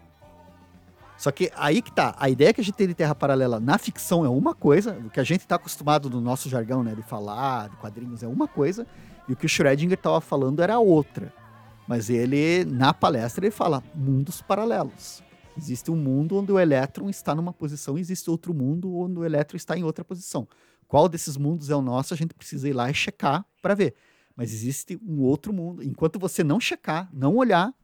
Só que aí que tá, a ideia que a gente tem de terra paralela na ficção é uma coisa, o que a gente tá acostumado no nosso jargão, né, de falar, de quadrinhos é uma coisa, e o que o Schrödinger tava falando era outra. Mas ele, na palestra, ele fala mundos paralelos. Existe um mundo onde o elétron está numa posição, e existe outro mundo onde o elétron está em outra posição. Qual desses mundos é o nosso, a gente precisa ir lá e checar para ver. Mas existe um outro mundo. Enquanto você não checar, não olhar,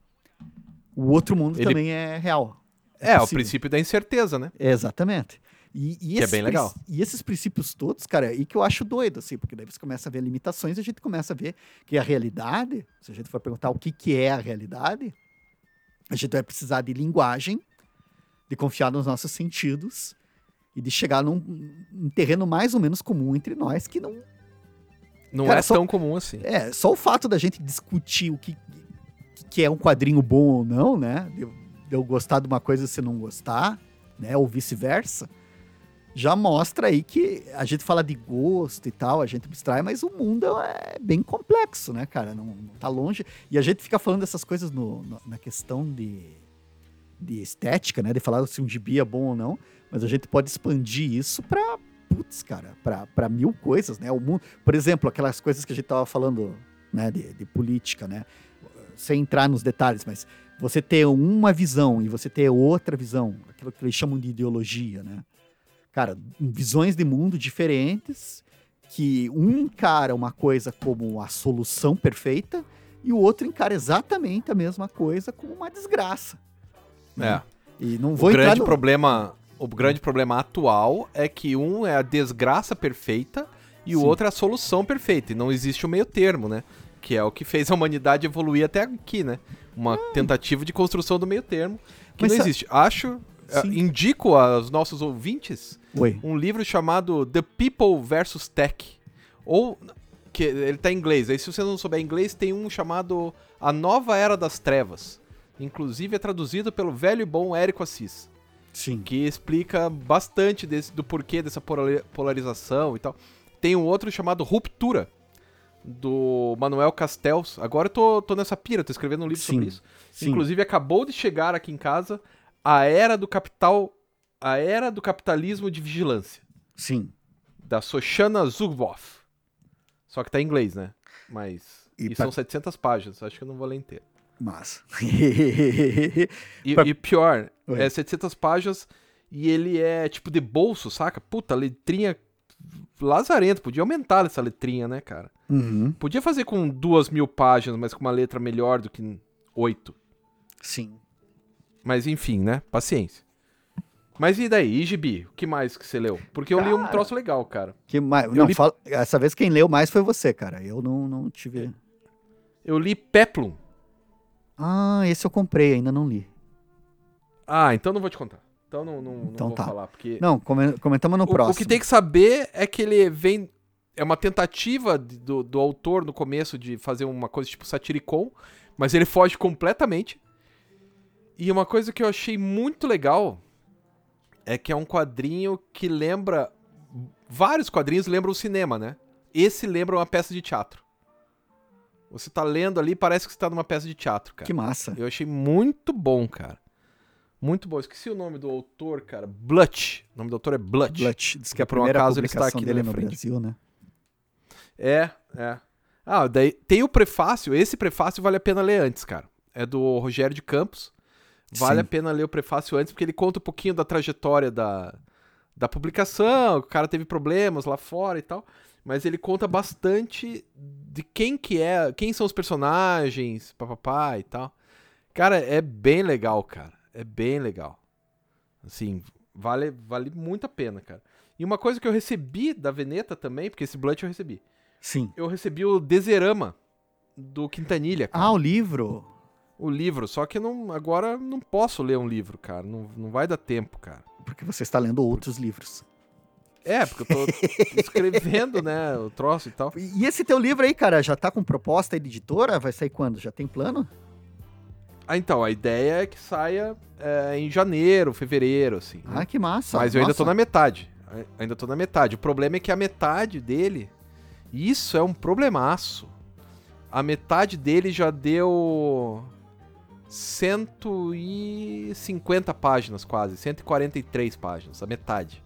o outro mundo Ele- também é real. É, o possível. princípio da incerteza, né? Exatamente. E, e Que é esses bem legal. E esses princípios todos, cara, e que eu acho doido, assim, porque daí você começa a ver limitações e a gente começa a ver que a realidade, se a gente for perguntar o que, que é a realidade, a gente vai precisar de linguagem, de confiar nos nossos sentidos e de chegar num, num terreno mais ou menos comum entre nós, que não. Não Cara, é só- tão comum assim. É, só o fato da gente discutir o que, que é um quadrinho bom ou não, né? De eu, gostar de uma coisa e você não gostar, né? Ou vice-versa. Já mostra aí que a gente fala de gosto e tal, a gente abstrai, mas o mundo é bem complexo, né, cara? Não, não tá longe. E a gente fica falando dessas coisas no- no- na questão de, de estética, né? De falar se um gibi é bom ou não, mas a gente pode expandir isso pra, putz, cara, pra, pra mil coisas, né? O mundo, por exemplo, aquelas coisas que a gente tava falando, né, de, de política, né? Sem entrar nos detalhes, mas você ter uma visão e você ter outra visão, aquilo que eles chamam de ideologia, né? Cara, visões de mundo diferentes, que um encara uma coisa como a solução perfeita e o outro encara exatamente a mesma coisa como uma desgraça. É. E não O vou entrar grande no... problema, o grande problema atual é que um é a desgraça perfeita e o Sim. outro é a solução perfeita. E não existe o meio termo, né? Que é o que fez a humanidade evoluir até aqui, né? Uma tentativa de construção do meio termo que Mas não existe. Acho, eh, Sim. indico aos nossos ouvintes Oi. um livro chamado The People vs Tech. Ou que ele tá em inglês. Aí se você não souber inglês, tem um chamado A Nova Era das Trevas. Inclusive é traduzido pelo velho e bom Érico Assis Sim. que explica bastante desse- do porquê dessa polari- polarização e tal. Tem um outro chamado Ruptura, do Manuel Castells. Agora eu tô, tô nessa pira, tô escrevendo um livro Sim, sobre isso. sim. Inclusive acabou de chegar aqui em casa a era do capital, a era do capitalismo de vigilância, Sim. da Soshana Zuboff. Só que tá em inglês, né? Mas E e, pra- são 700 páginas, acho que eu não vou ler inteiro. Mas. E, Pra- e pior, Oi. é 700 páginas e ele é tipo de bolso, saca? Puta, letrinha lazarento. Podia aumentar essa letrinha, né, cara? Uhum. Podia fazer com duas mil páginas, mas com uma letra melhor do que oito. Sim. Mas enfim, né? Paciência. Mas e daí? E Gibi? O que mais que você leu? Porque eu li um Cara. troço legal, cara. Que mais... Não, li- fala... Essa vez quem leu mais foi você, cara. Eu não, não tive. Eu li Peplum. Ah, esse eu comprei, ainda não li. Ah, então não vou te contar. Então não, não, não Então vou tá. falar, porque... Não, come- comentamos no O- próximo. O, que tem que saber é que ele vem. É uma tentativa do, do autor no começo de fazer uma coisa tipo satiricon, mas ele foge completamente. E uma coisa que eu achei muito legal é que é um quadrinho que lembra. Vários quadrinhos lembram o cinema, né? Esse lembra uma peça de teatro. Você tá lendo ali, parece que você tá numa peça de teatro, cara. Que massa. Eu achei muito bom, cara. Muito bom. Esqueci o nome do autor, cara. Blutch. O nome do autor é Blutch. Blut, diz que é Por um acaso ele está aqui na dele no frente. Brasil, né? É, é. Ah, daí tem o prefácio. Esse prefácio vale a pena ler antes, cara. É do Rogério de Campos. Vale Sim. a pena ler o prefácio antes, porque ele conta um pouquinho da trajetória da, da publicação, o cara teve problemas lá fora e tal. Mas ele conta bastante de quem que é, quem são os personagens, papapá e tal. Cara, é bem legal, cara. É bem legal. Assim, vale, vale muito a pena, cara. E uma coisa que eu recebi da Veneta também, porque esse Blunt eu recebi. Sim. Eu recebi o Deserama do Quintanilha, cara. Ah, o livro. O livro, só que não, agora não posso ler um livro, cara. Não, não vai dar tempo, cara. Porque você está lendo outros livros. É, porque eu tô escrevendo, né, o troço e tal. E esse teu livro aí, cara, já tá com proposta de editora? Vai sair quando? Já tem plano? Ah, então, a ideia é que saia é, em janeiro, fevereiro, assim. né? Ah, que massa. Mas eu ainda tô na metade. Ainda tô na metade. O problema é que a metade dele. Isso é um problemaço. A metade dele já deu. 150 páginas quase. 143 páginas. A metade.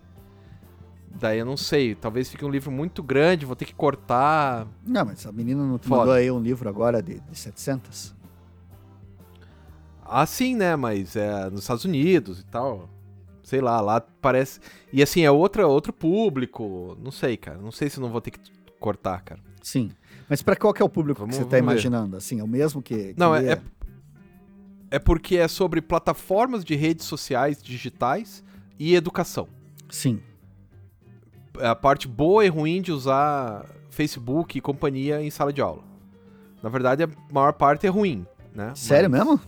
Daí eu não sei. Talvez fique um livro muito grande. Vou ter que cortar. Não, mas a menina não Foda. mandou aí um livro agora de, de 700? Assim, né? Mas é nos Estados Unidos e tal. Sei lá, lá parece. E assim, é outra, outro público. Não sei, cara. Não sei se não vou ter que cortar, cara. Sim. Mas pra qual que é o público Vamos- que você tá ver. imaginando? Assim, é o mesmo que. que Não, é, é, é porque é sobre plataformas de redes sociais digitais e educação. Sim. É a parte boa e ruim de usar Facebook e companhia em sala de aula. Na verdade, a maior parte é ruim, né? Sério Mas- mesmo?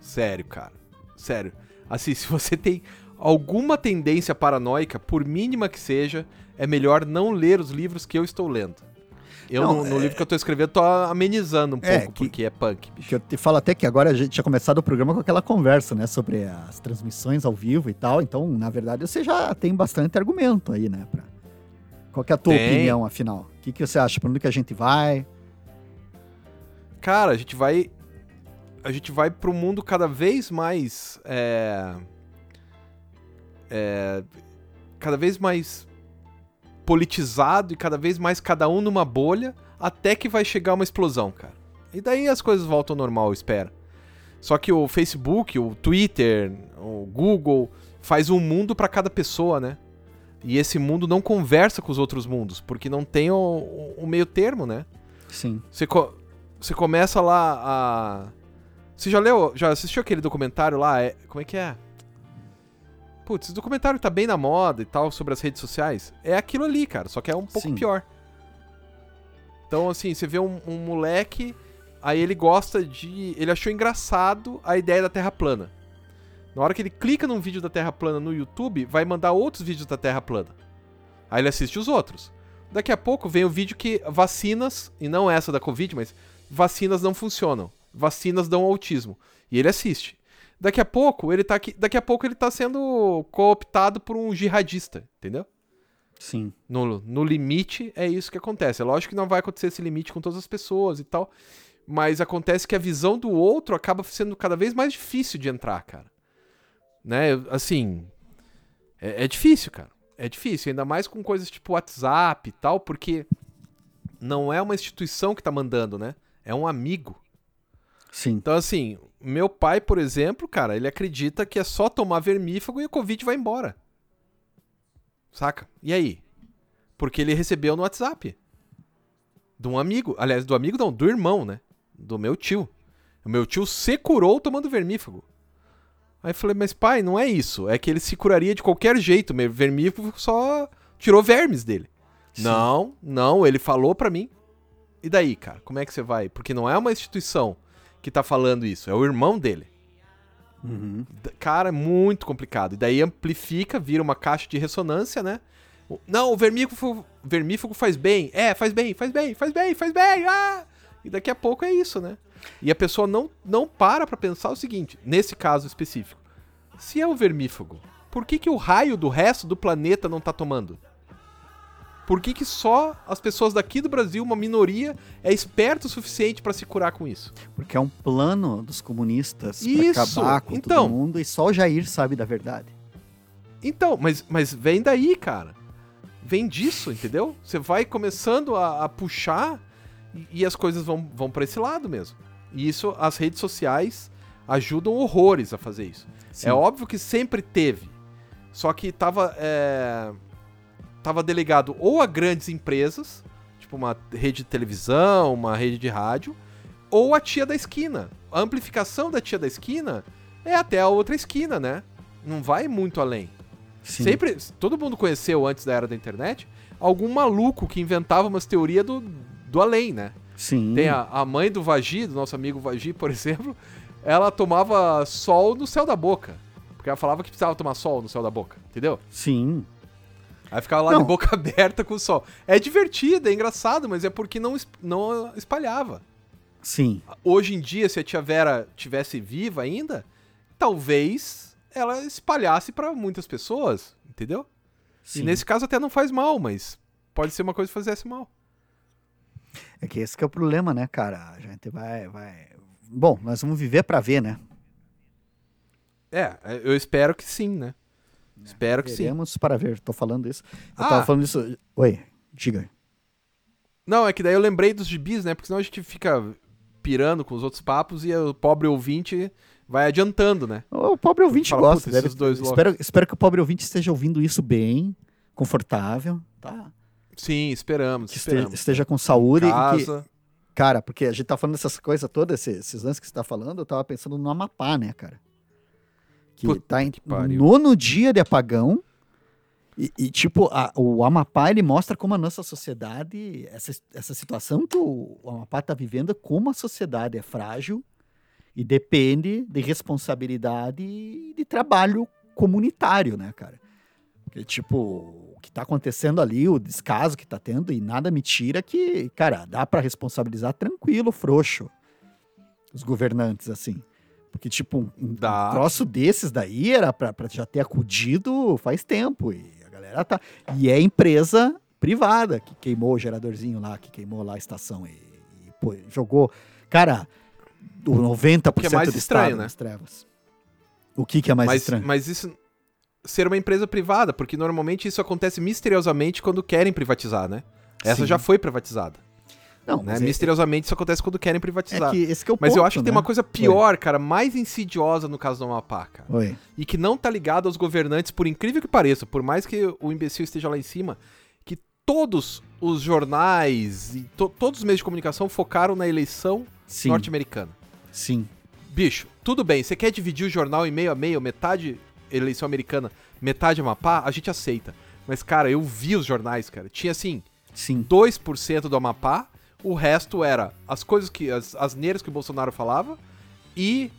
Sério, cara. Sério. Assim, se você tem alguma tendência paranoica, por mínima que seja, é melhor não ler os livros que eu estou lendo. Eu, Não, no, no é- livro que eu tô escrevendo, tô amenizando um É, pouco, que- porque é punk, bicho. Eu te falo até que agora a gente tinha começado o programa com aquela conversa, né? Sobre as transmissões ao vivo e tal. Então, na verdade, você já tem bastante argumento aí, né? Pra... Qual que é a tua Tem. opinião, afinal? O que, que você acha? Pra onde que a gente vai? Cara, a gente vai. A gente vai para um mundo cada vez mais. É, é, cada vez mais politizado e cada vez mais cada um numa bolha, até que vai chegar uma explosão, cara. E daí as coisas voltam ao normal, eu espero. Só que o Facebook, o Twitter, o Google faz um mundo para cada pessoa, né? E esse mundo não conversa com os outros mundos, porque não tem o, o- o meio termo, né? Sim. Você, co- você começa lá a. Você já leu, já assistiu aquele documentário lá? É, como é que é? Putz, esse documentário tá bem na moda e tal, sobre as redes sociais. É aquilo ali, cara, só que é um pouco Sim. pior. Então, assim, você vê um, um moleque, aí ele gosta de. Ele achou engraçado a ideia da Terra plana. Na hora que ele clica num vídeo da Terra plana no YouTube, vai mandar outros vídeos da Terra plana. Aí ele assiste os outros. Daqui a pouco vem o vídeo que vacinas, e não essa da Covid, mas vacinas não funcionam. Vacinas dão autismo. E ele assiste. Daqui a pouco ele tá aqui, daqui a pouco ele tá sendo cooptado por um jihadista, entendeu? Sim. No, no limite é isso que acontece. É lógico que não vai acontecer esse limite com todas as pessoas e tal, mas acontece que a visão do outro acaba sendo cada vez mais difícil de entrar, cara. Né? Assim, é, é difícil, cara. É difícil, ainda mais com coisas tipo WhatsApp e tal, porque não é uma instituição que tá mandando, né? É um amigo. Sim. Então, assim, meu pai, por exemplo, cara, ele acredita que é só tomar vermífugo e o Covid vai embora. Saca? E aí? Porque ele recebeu no WhatsApp. De um amigo. Aliás, do amigo não, do irmão, né? Do meu tio. O meu tio se curou tomando vermífugo. Aí eu falei, mas pai, não é isso. É que ele se curaria de qualquer jeito. O vermífugo só tirou vermes dele. Sim. Não, não, ele falou pra mim. E daí, cara? Como é que você vai? Porque não é uma instituição que tá falando isso, é o irmão dele. Uhum. Cara, é muito complicado. E daí amplifica, vira uma caixa de ressonância, né? Não, o vermífugo, vermífugo faz bem. É, faz bem, faz bem, faz bem, faz bem. Ah! E daqui a pouco é isso, né? E a pessoa não, não para pra pensar o seguinte, nesse caso específico. Se é o vermífugo, por que, que o raio do resto do planeta não tá tomando? Por que, que só as pessoas daqui do Brasil, uma minoria, é esperto o suficiente pra se curar com isso? Porque é um plano dos comunistas pra acabar com então. todo mundo e só o Jair sabe da verdade. Então, mas, mas vem daí, cara. Vem disso, entendeu? Você vai começando a, a puxar e, e as coisas vão, vão para esse lado mesmo. E isso, as redes sociais ajudam horrores a fazer isso. Sim. É óbvio que sempre teve. Só que tava, é, tava delegado ou a grandes empresas, tipo uma rede de televisão, uma rede de rádio, ou a tia da esquina. A amplificação da tia da esquina é até a outra esquina, né? Não vai muito além. Sim. Sempre, todo mundo conheceu antes da era da internet algum maluco que inventava umas teorias do, do além, né? Sim. Tem a, a mãe do Vagi, do nosso amigo Vagi, por exemplo, ela tomava sol no céu da boca. Porque ela falava que precisava tomar sol no céu da boca, entendeu? Sim. Aí ficava lá Não. de boca aberta com o sol. É divertido, é engraçado, mas é porque não, não espalhava. Sim. Hoje em dia, se a tia Vera tivesse viva ainda, talvez ela espalhasse pra muitas pessoas, entendeu? sim. E nesse caso até não faz mal, mas pode ser uma coisa que fizesse mal. É que esse que é o problema, né, cara? A gente vai, vai. Bom, nós vamos viver pra ver, né? É, eu espero que sim, né? Espero que sim. Veremos para ver. Tô falando isso. Eu Ah. tava falando isso. Oi, diga. Não, é que daí eu lembrei dos gibis, né? Porque senão a gente fica pirando com os outros papos e o pobre ouvinte vai adiantando, né? O pobre ouvinte Fala, gosta. deve- esses dois espero, espero que o pobre ouvinte esteja ouvindo isso bem, confortável, tá? Sim, esperamos, Que esteja, esperamos. esteja com saúde e que, Casa. Cara, porque a gente tá falando dessas coisas todas, esses, esses lances que você tá falando, eu tava pensando no Amapá, né, cara? Que Puta tá em pariu. nono dia de apagão. E, e, tipo, a- o Amapá, ele mostra como a nossa sociedade, essa, essa situação que o, o Amapá tá vivendo, como a sociedade é frágil e depende de responsabilidade e de trabalho comunitário, né, cara? Porque, tipo, o que tá acontecendo ali, o descaso que tá tendo, e nada me tira que, cara, dá pra responsabilizar tranquilo, frouxo, os governantes, assim. Porque, tipo, um, um troço desses daí era pra, pra já ter acudido faz tempo. E a galera tá. E é empresa privada que queimou o geradorzinho lá, que queimou lá a estação e, e, pô, jogou. Cara, o 90% que é mais do estranho, estado né? trevas. O que, que é mais mas, estranho? mas isso ser uma empresa privada, porque normalmente isso acontece misteriosamente quando querem privatizar, né? Essa Sim. já foi privatizada. Não, Né? é- Misteriosamente isso acontece quando querem é, privatizar. que esse que é o Mas ponto, eu acho que tem né? uma coisa pior, cara, mais insidiosa no caso do Amapá, cara. Oi. E que não tá ligado aos governantes, por incrível que pareça, por mais que o imbecil esteja lá em cima, que todos os jornais e to- todos os meios de comunicação focaram na eleição norte-americana. sim. Bicho, tudo bem, você quer dividir o jornal em meio a meio, metade eleição americana, metade Amapá, a gente aceita. Mas, cara, eu vi os jornais, cara. Tinha assim, Sim. 2% do Amapá, o resto era as coisas que. as asneiras que o Bolsonaro falava e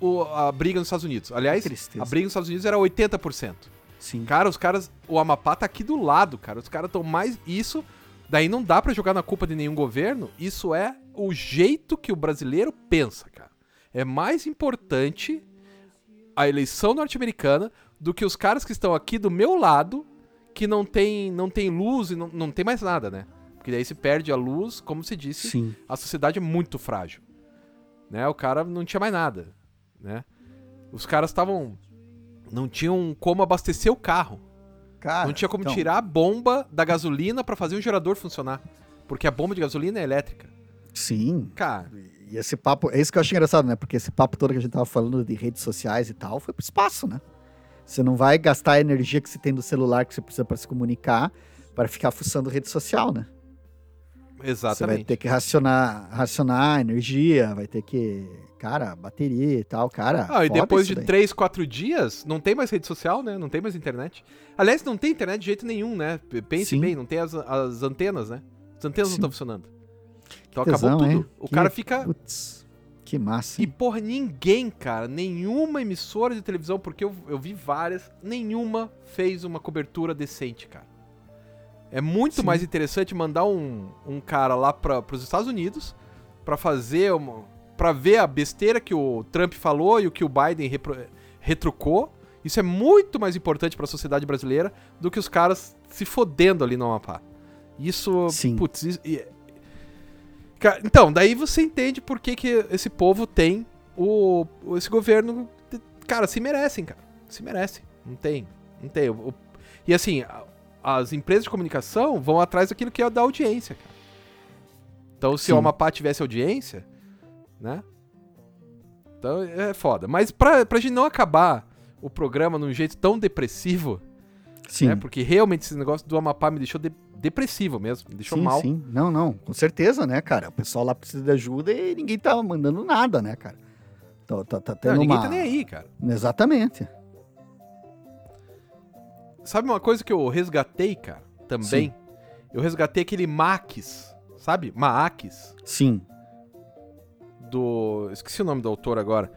o- a briga nos Estados Unidos. Aliás, tristeza. a briga nos Estados Unidos era 80%. Sim. Cara, os caras. O Amapá tá aqui do lado, cara. Os caras estão mais. Isso. Daí não dá pra jogar na culpa de nenhum governo. Isso é o jeito que o brasileiro pensa, cara. É mais importante a eleição norte-americana do que os caras que estão aqui do meu lado, que não tem, não tem luz e não, não tem mais nada, né? Porque daí se perde a luz, como se disse, Sim. a sociedade é muito frágil. Né? O cara não tinha mais nada, né? Os caras estavam não tinham como abastecer o carro. Cara, não tinha como então, tirar a bomba da gasolina pra fazer um gerador funcionar, porque a bomba de gasolina é elétrica. Sim. Cara, E esse papo, é isso que eu acho engraçado, né? Porque esse papo todo que a gente tava falando de redes sociais e tal, foi pro espaço, né? Você não vai gastar a energia que você tem do celular que você precisa para se comunicar para ficar fuçando rede social, né? Você vai exatamente. ter que racionar, racionar energia, vai ter que, cara, bateria e tal, cara. Ah, e depois de daí. 3, 4 dias, não tem mais rede social, né? Não tem mais internet. Aliás, não tem internet de jeito nenhum, né? Pense Sim. bem, não tem as, as antenas, né? As antenas não Sim. estão funcionando. Então acabou tudo. hein? O Que- cara fica. Putz, que massa. E, hein? porra, ninguém, cara, nenhuma emissora de televisão, porque eu, eu vi várias, nenhuma fez uma cobertura decente, cara. É muito Sim. mais interessante mandar um, um cara lá para os Estados Unidos pra fazer uma. pra ver a besteira que o Trump falou e o que o Biden repro- retrucou. Isso é muito mais importante pra sociedade brasileira do que os caras se fodendo ali no Amapá. Isso. Sim. Putz, isso- e- Ca- Então, daí você entende por que, que esse povo tem o, esse governo. Cara, se merecem, cara. Se merecem. Não tem. Não tem. O- e assim, a- as empresas de comunicação vão atrás daquilo que é da audiência, cara. Então, se Sim. o Amapá tivesse audiência, né? Então é foda. Mas pra, pra gente não acabar o programa num jeito tão depressivo, Sim. né? Porque realmente esse negócio do Amapá me deixou de- depressivo mesmo. Me deixou sim, mal. sim. Não, não, com certeza, né, cara? O pessoal lá precisa de ajuda e ninguém tá mandando nada, né, cara? Tá, tá, tá tendo Não, ninguém uma... tá nem aí, cara. Exatamente. Sabe uma coisa que eu resgatei, cara? Também. Sim. Eu resgatei aquele Maquis, sabe? Maquis, Sim. do. Esqueci o nome do autor agora.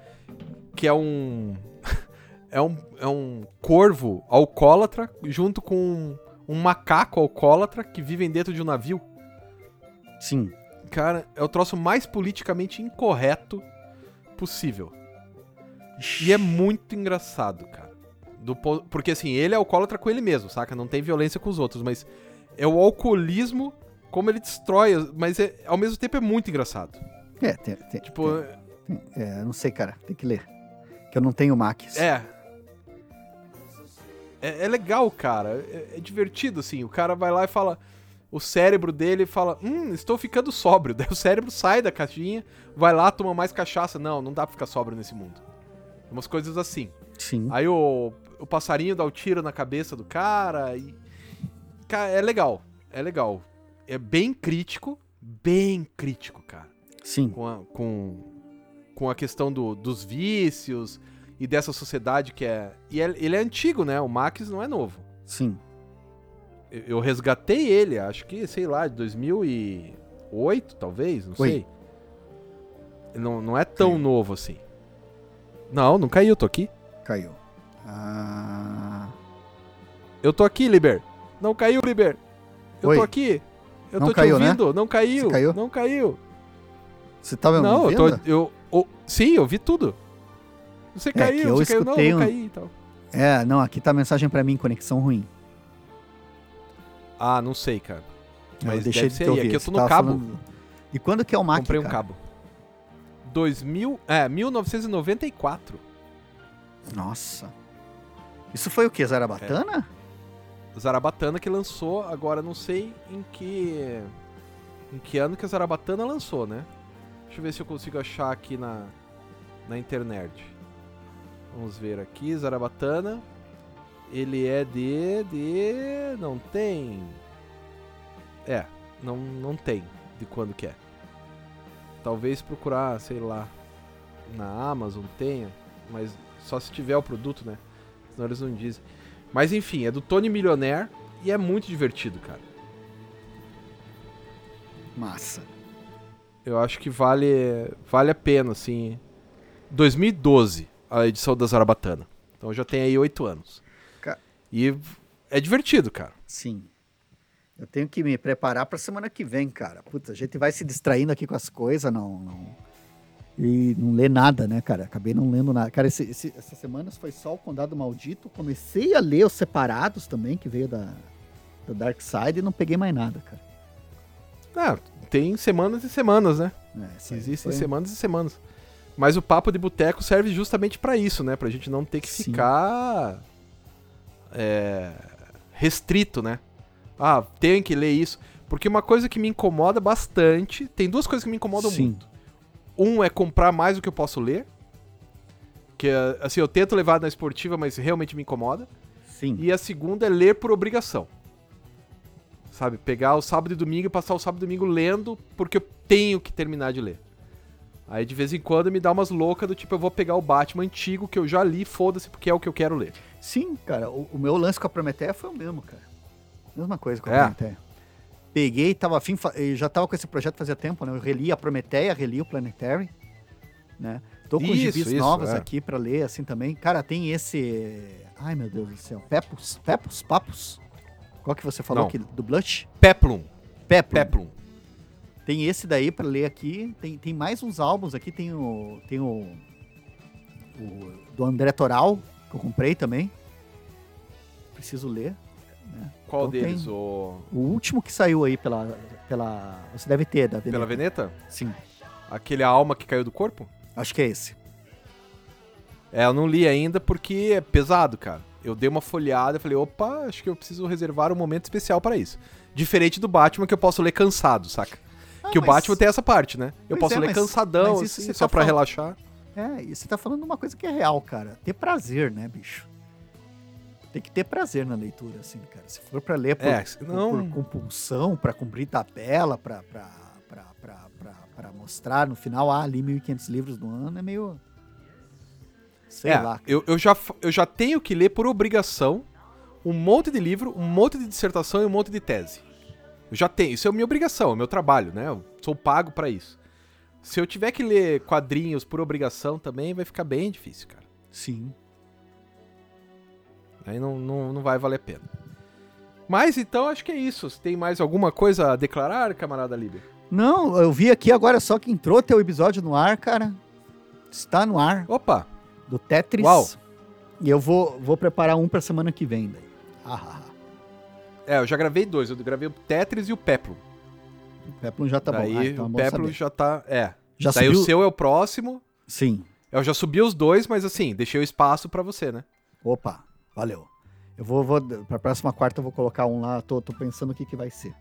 Que é um. é um, é um corvo alcoólatra junto com um macaco alcoólatra que vivem dentro de um navio. Sim. Cara, é o troço mais politicamente incorreto possível. E é muito engraçado, cara. Do, po- porque assim, ele é alcoólatra com ele mesmo, saca? Não tem violência com os outros, mas é o alcoolismo como ele destrói, mas é- ao mesmo tempo é muito engraçado. É, tem, tem- Tipo, tem- é, eu não sei, cara. Tem que ler. Que eu não tenho Max. é. É, é legal, cara. É, é divertido, assim. O cara vai lá e fala. O cérebro dele fala: Hum, estou ficando sóbrio. Daí o cérebro sai da caixinha, vai lá, toma mais cachaça. Não, não dá pra ficar sóbrio nesse mundo. Umas coisas assim. Sim. Aí o, o passarinho dá o tiro na cabeça do cara e. Cara, é legal. É legal. É bem crítico. Bem crítico, cara. Sim. Com a, com, com a questão do- dos vícios e dessa sociedade que é. E é- ele é antigo, né? O Max não é novo. Sim. Eu, eu resgatei ele, acho que, sei lá, de 2008, talvez, não Oi. sei. Não, não é tão Caiu. novo assim. Não, não caiu, tô aqui. Caiu. Ah, Eu tô aqui, Liber. Não caiu, Liber. Eu Oi. tô aqui. Eu Não tô caiu, te né? ouvindo. Não caiu. Você caiu? Não caiu. você tava não, me eu tô. Eu, sim, eu vi tudo. Você que caiu, eu você caiu. Não, escutei não um- caí e tal. É, não, aqui tá a mensagem pra mim, conexão ruim. Ah, não sei, cara. eu Mas deixei deve de ser ouvir. Aqui eu tô no cabo. falando- E quando que é o Mac, Comprei um cara? cabo. 2000, é, 1994. Nossa. Isso foi o quê? Zarabatana? Zarabatana que lançou, agora não sei em que em que ano que a Zarabatana lançou, né? Deixa eu ver se eu consigo achar aqui na na internet. Vamos ver aqui, Zarabatana. Ele é de de não tem. É, não não tem de quando que é. Talvez procurar, sei lá, na Amazon tenha, mas só se tiver o produto, né? Senão eles não dizem. Mas enfim, é do Tony Millionaire e é muito divertido, cara. Massa. Eu acho que vale vale a pena, assim. 2012, a edição da Zarabatana. Então já tem aí oito anos. Ca- E é divertido, cara. Sim. Eu tenho que me preparar pra semana que vem, cara. Putz, a gente vai se distraindo aqui com as coisas, não, não- E não lê nada, né, cara? Acabei não lendo nada. Cara, esse- esse- essas semanas foi só o Condado Maldito. Comecei a ler os separados também, que veio da, da Dark Side, e não peguei mais nada, cara. Ah, tem semanas e semanas, né? É, Existem foi- semanas e semanas. Mas o papo de boteco serve justamente pra isso, né? Pra gente não ter que Sim. ficar é, restrito, né? Ah, tenho que ler isso. Porque uma coisa que me incomoda bastante. Tem duas coisas que me incomodam Sim. muito. Um é comprar mais do que eu posso ler. Que é, assim, eu tento levar na esportiva, mas realmente me incomoda. Sim. E a segunda é ler por obrigação. Sabe? Pegar o sábado e domingo e passar o sábado e domingo lendo porque eu tenho que terminar de ler. Aí de vez em quando me dá umas loucas do tipo, eu vou pegar o Batman antigo que eu já li, foda-se, porque é o que eu quero ler. Sim, cara, o, o meu lance com a Prometeia foi o mesmo, cara. Mesma coisa com a É. Prometeia. Peguei, tava afim, já tava com esse projeto fazia tempo, né? Eu reli a Prometeia, reli o Planetary, né? Tô com Isso, gibis isso, novos é. aqui pra ler, assim, também. Cara, tem esse... Ai, meu Deus do céu. Pepos? Pepos? Papos? Qual que você falou Não. aqui? Do Blush? Peplum. Peplum. Peplum. Tem esse daí pra ler aqui. Tem, tem mais uns álbuns aqui. Tem o. Tem o. o do André Toral, que eu comprei também. Preciso ler. Qual Então deles? O... O último que saiu aí pela. pela você deve ter, da Veneta. Pela Veneta? Sim. Aquele A Alma que Caiu do Corpo? Acho que é esse. É, eu não li ainda porque é pesado, cara. Eu dei uma folhada e falei, opa, acho que eu preciso reservar um momento especial para isso. Diferente do Batman que eu posso ler cansado, saca? Ah, que o mas- Batman tem essa parte, né? Eu Pois posso é, ler mas- cansadão, mas assim, só tá pra falando- relaxar. É, e você tá falando uma coisa que é real, cara. Ter prazer, né, bicho? Tem que ter prazer na leitura, assim, cara. Se for pra ler por, É, por- senão- por compulsão, pra cumprir tabela, pra, pra mostrar no final, ah, li 1.500 livros no ano, é meio... Sei é, lá. eu, eu, já, eu já tenho que ler por obrigação um monte de livro, um monte de dissertação e um monte de tese. Eu já tenho, isso é minha obrigação, é meu trabalho, né? Eu sou pago pra isso. Se eu tiver que ler quadrinhos por obrigação também, vai ficar bem difícil, cara. Sim. Aí não, não, não vai valer a pena. Mas então acho que é isso. Você tem mais alguma coisa a declarar, camarada Líbia? Não, eu vi aqui agora só que entrou teu episódio no ar, cara. Está no ar, Opa! do Tetris. Uau. E eu vou, vou preparar um pra semana que vem daí. Ah. É, eu já gravei dois. Eu gravei o Tetris e o Peplum. O Peplum já tá Daí bom. Ah, então é o bom Peplum saber. já tá. É. Já Daí subiu? o seu é o próximo. Sim. Eu já subi os dois, mas assim, deixei o espaço pra você, né? Opa, valeu. Eu vou, vou pra próxima quarta eu vou colocar um lá, tô, tô pensando o que que vai ser.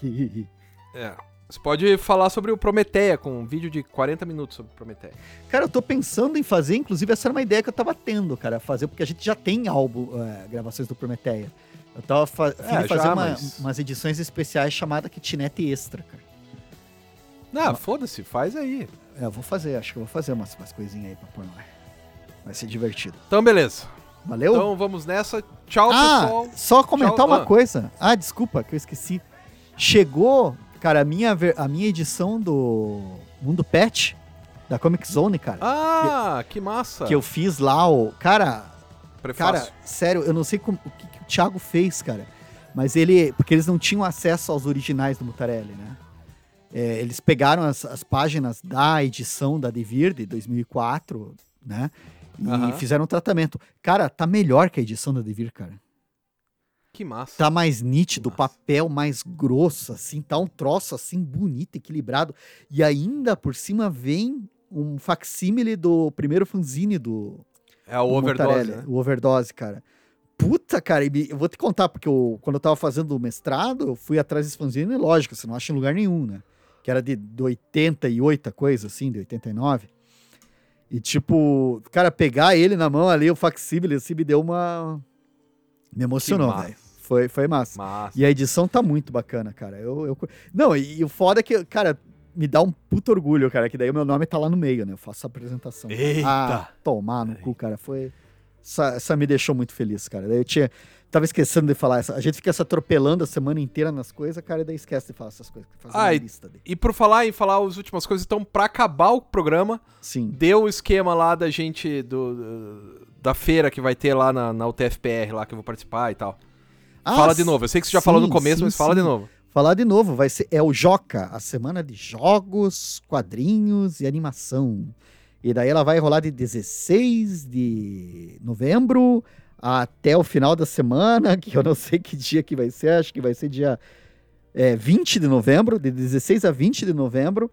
É. Você pode falar sobre o Prometeia, com um vídeo de 40 minutos sobre o Prometeia. Cara, eu tô pensando em fazer, inclusive essa era uma ideia que eu tava tendo, cara, fazer, porque a gente já tem álbum, é, gravações do Prometeia. Eu tava fa É, fazer uma- mas- umas edições especiais chamada Kitnet Extra, cara. Não, foda-se, faz aí. É, eu vou fazer, acho que eu vou fazer umas, umas coisinhas aí pra pôr ar. Vai ser divertido. Então, beleza. Valeu? Então vamos nessa. Tchau, ah, pessoal. só comentar Tchau. uma Ah. coisa. Ah, desculpa, que eu esqueci. Chegou, cara, a minha, a minha edição do Mundo Pet, da Comic Zone, cara. Ah, que massa. Que eu fiz lá, o. Cara, Prefácio. cara, sério, eu não sei como- o que, que o Thiago fez, cara. Mas ele. Porque eles não tinham acesso aos originais do Mutarelli, né? É, eles pegaram as, as páginas da edição da Devir de 2004, né? E Aham. fizeram um tratamento. Cara, tá melhor que a edição da Devir, cara. Que massa. Tá mais nítido, o papel mais grosso, assim, tá um troço assim bonito, equilibrado. E ainda por cima vem um facsímile do primeiro fanzine do, É o do overdose, né? O overdose, cara. Puta, cara, eu vou te contar, porque eu, quando eu tava fazendo o mestrado, eu fui atrás desse fanzine, e lógico, você não acha em lugar nenhum, né? Que era de, de 88, a coisa assim, de 89. E tipo, cara, pegar ele na mão ali, o facsímile, assim, me deu uma. Me emocionou, velho. Foi, foi massa. Massa. E a edição tá muito bacana, cara. Eu, eu... Não, e, e o foda é que, cara, me dá um puto orgulho, cara, que daí o meu nome tá lá no meio, né? Eu faço a apresentação. Eita! Ah, tomar no cu, cara. Foi. Essa, essa me deixou muito feliz, cara. Daí eu tinha. Tava esquecendo de falar. Essa, a gente fica se atropelando a semana inteira nas coisas, cara, e daí esquece de falar essas coisas. Ah, e-. E por falar em falar as últimas coisas, então, pra acabar o programa, Sim. deu o esquema lá da gente, do, da feira que vai ter lá na, na UTFPR, lá que eu vou participar e tal. Ah, fala de novo. Eu sei que você já sim, falou no começo, sim, mas fala sim. de novo. Falar de novo, vai ser é o Joca, a semana de jogos, quadrinhos e animação. E daí ela vai rolar de 16 de novembro até o final da semana, que eu não sei que dia que vai ser, acho que vai ser dia é, 20 de novembro, de 16 a 20 de novembro.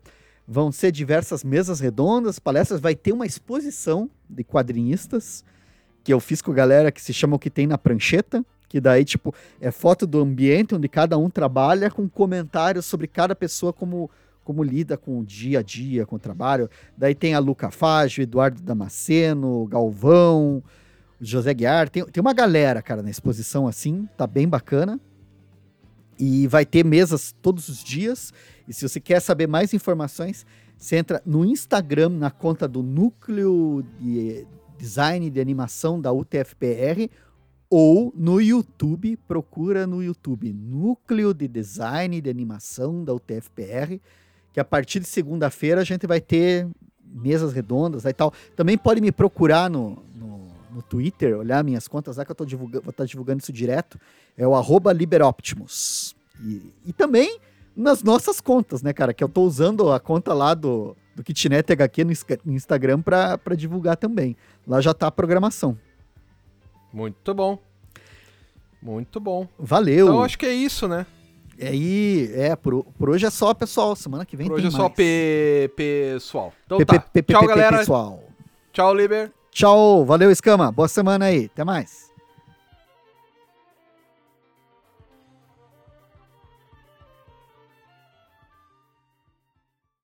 Vão ser diversas mesas redondas, palestras, vai ter uma exposição de quadrinistas que eu fiz com a galera que se chama O Que Tem na Prancheta, que daí, tipo, é foto do ambiente onde cada um trabalha com comentários sobre cada pessoa como, como lida com o dia a dia, com o trabalho. Daí tem a Luca Fágio, Eduardo Damasceno, Galvão, José Guiar. Tem, tem uma galera, cara, na exposição assim, tá bem bacana. E vai ter mesas todos os dias. E se você quer saber mais informações, você entra no Instagram, na conta do Núcleo de Design de Animação da UTFPR ou no YouTube, procura no YouTube Núcleo de Design de Animação da UTFPR, que a partir de segunda-feira a gente vai ter mesas redondas e tal. Também pode me procurar no, no, Twitter, olhar minhas contas lá que eu tô divulga- vou estar divulgando isso direto. É o arroba LiberOptimus. E, e também nas nossas contas, né, cara? Que eu tô usando a conta lá do, do Kitnet HQ no, no Instagram para divulgar também. Lá já tá a programação. Muito bom. Muito bom. Valeu! Então acho que é isso, né? E aí, é, por, por hoje é só, pessoal. Semana que vem Por tem hoje é só pessoal. Então tá. Tchau, galera. pessoal. Tchau, Liber. Tchau, valeu, Escama. Boa semana aí. Até mais.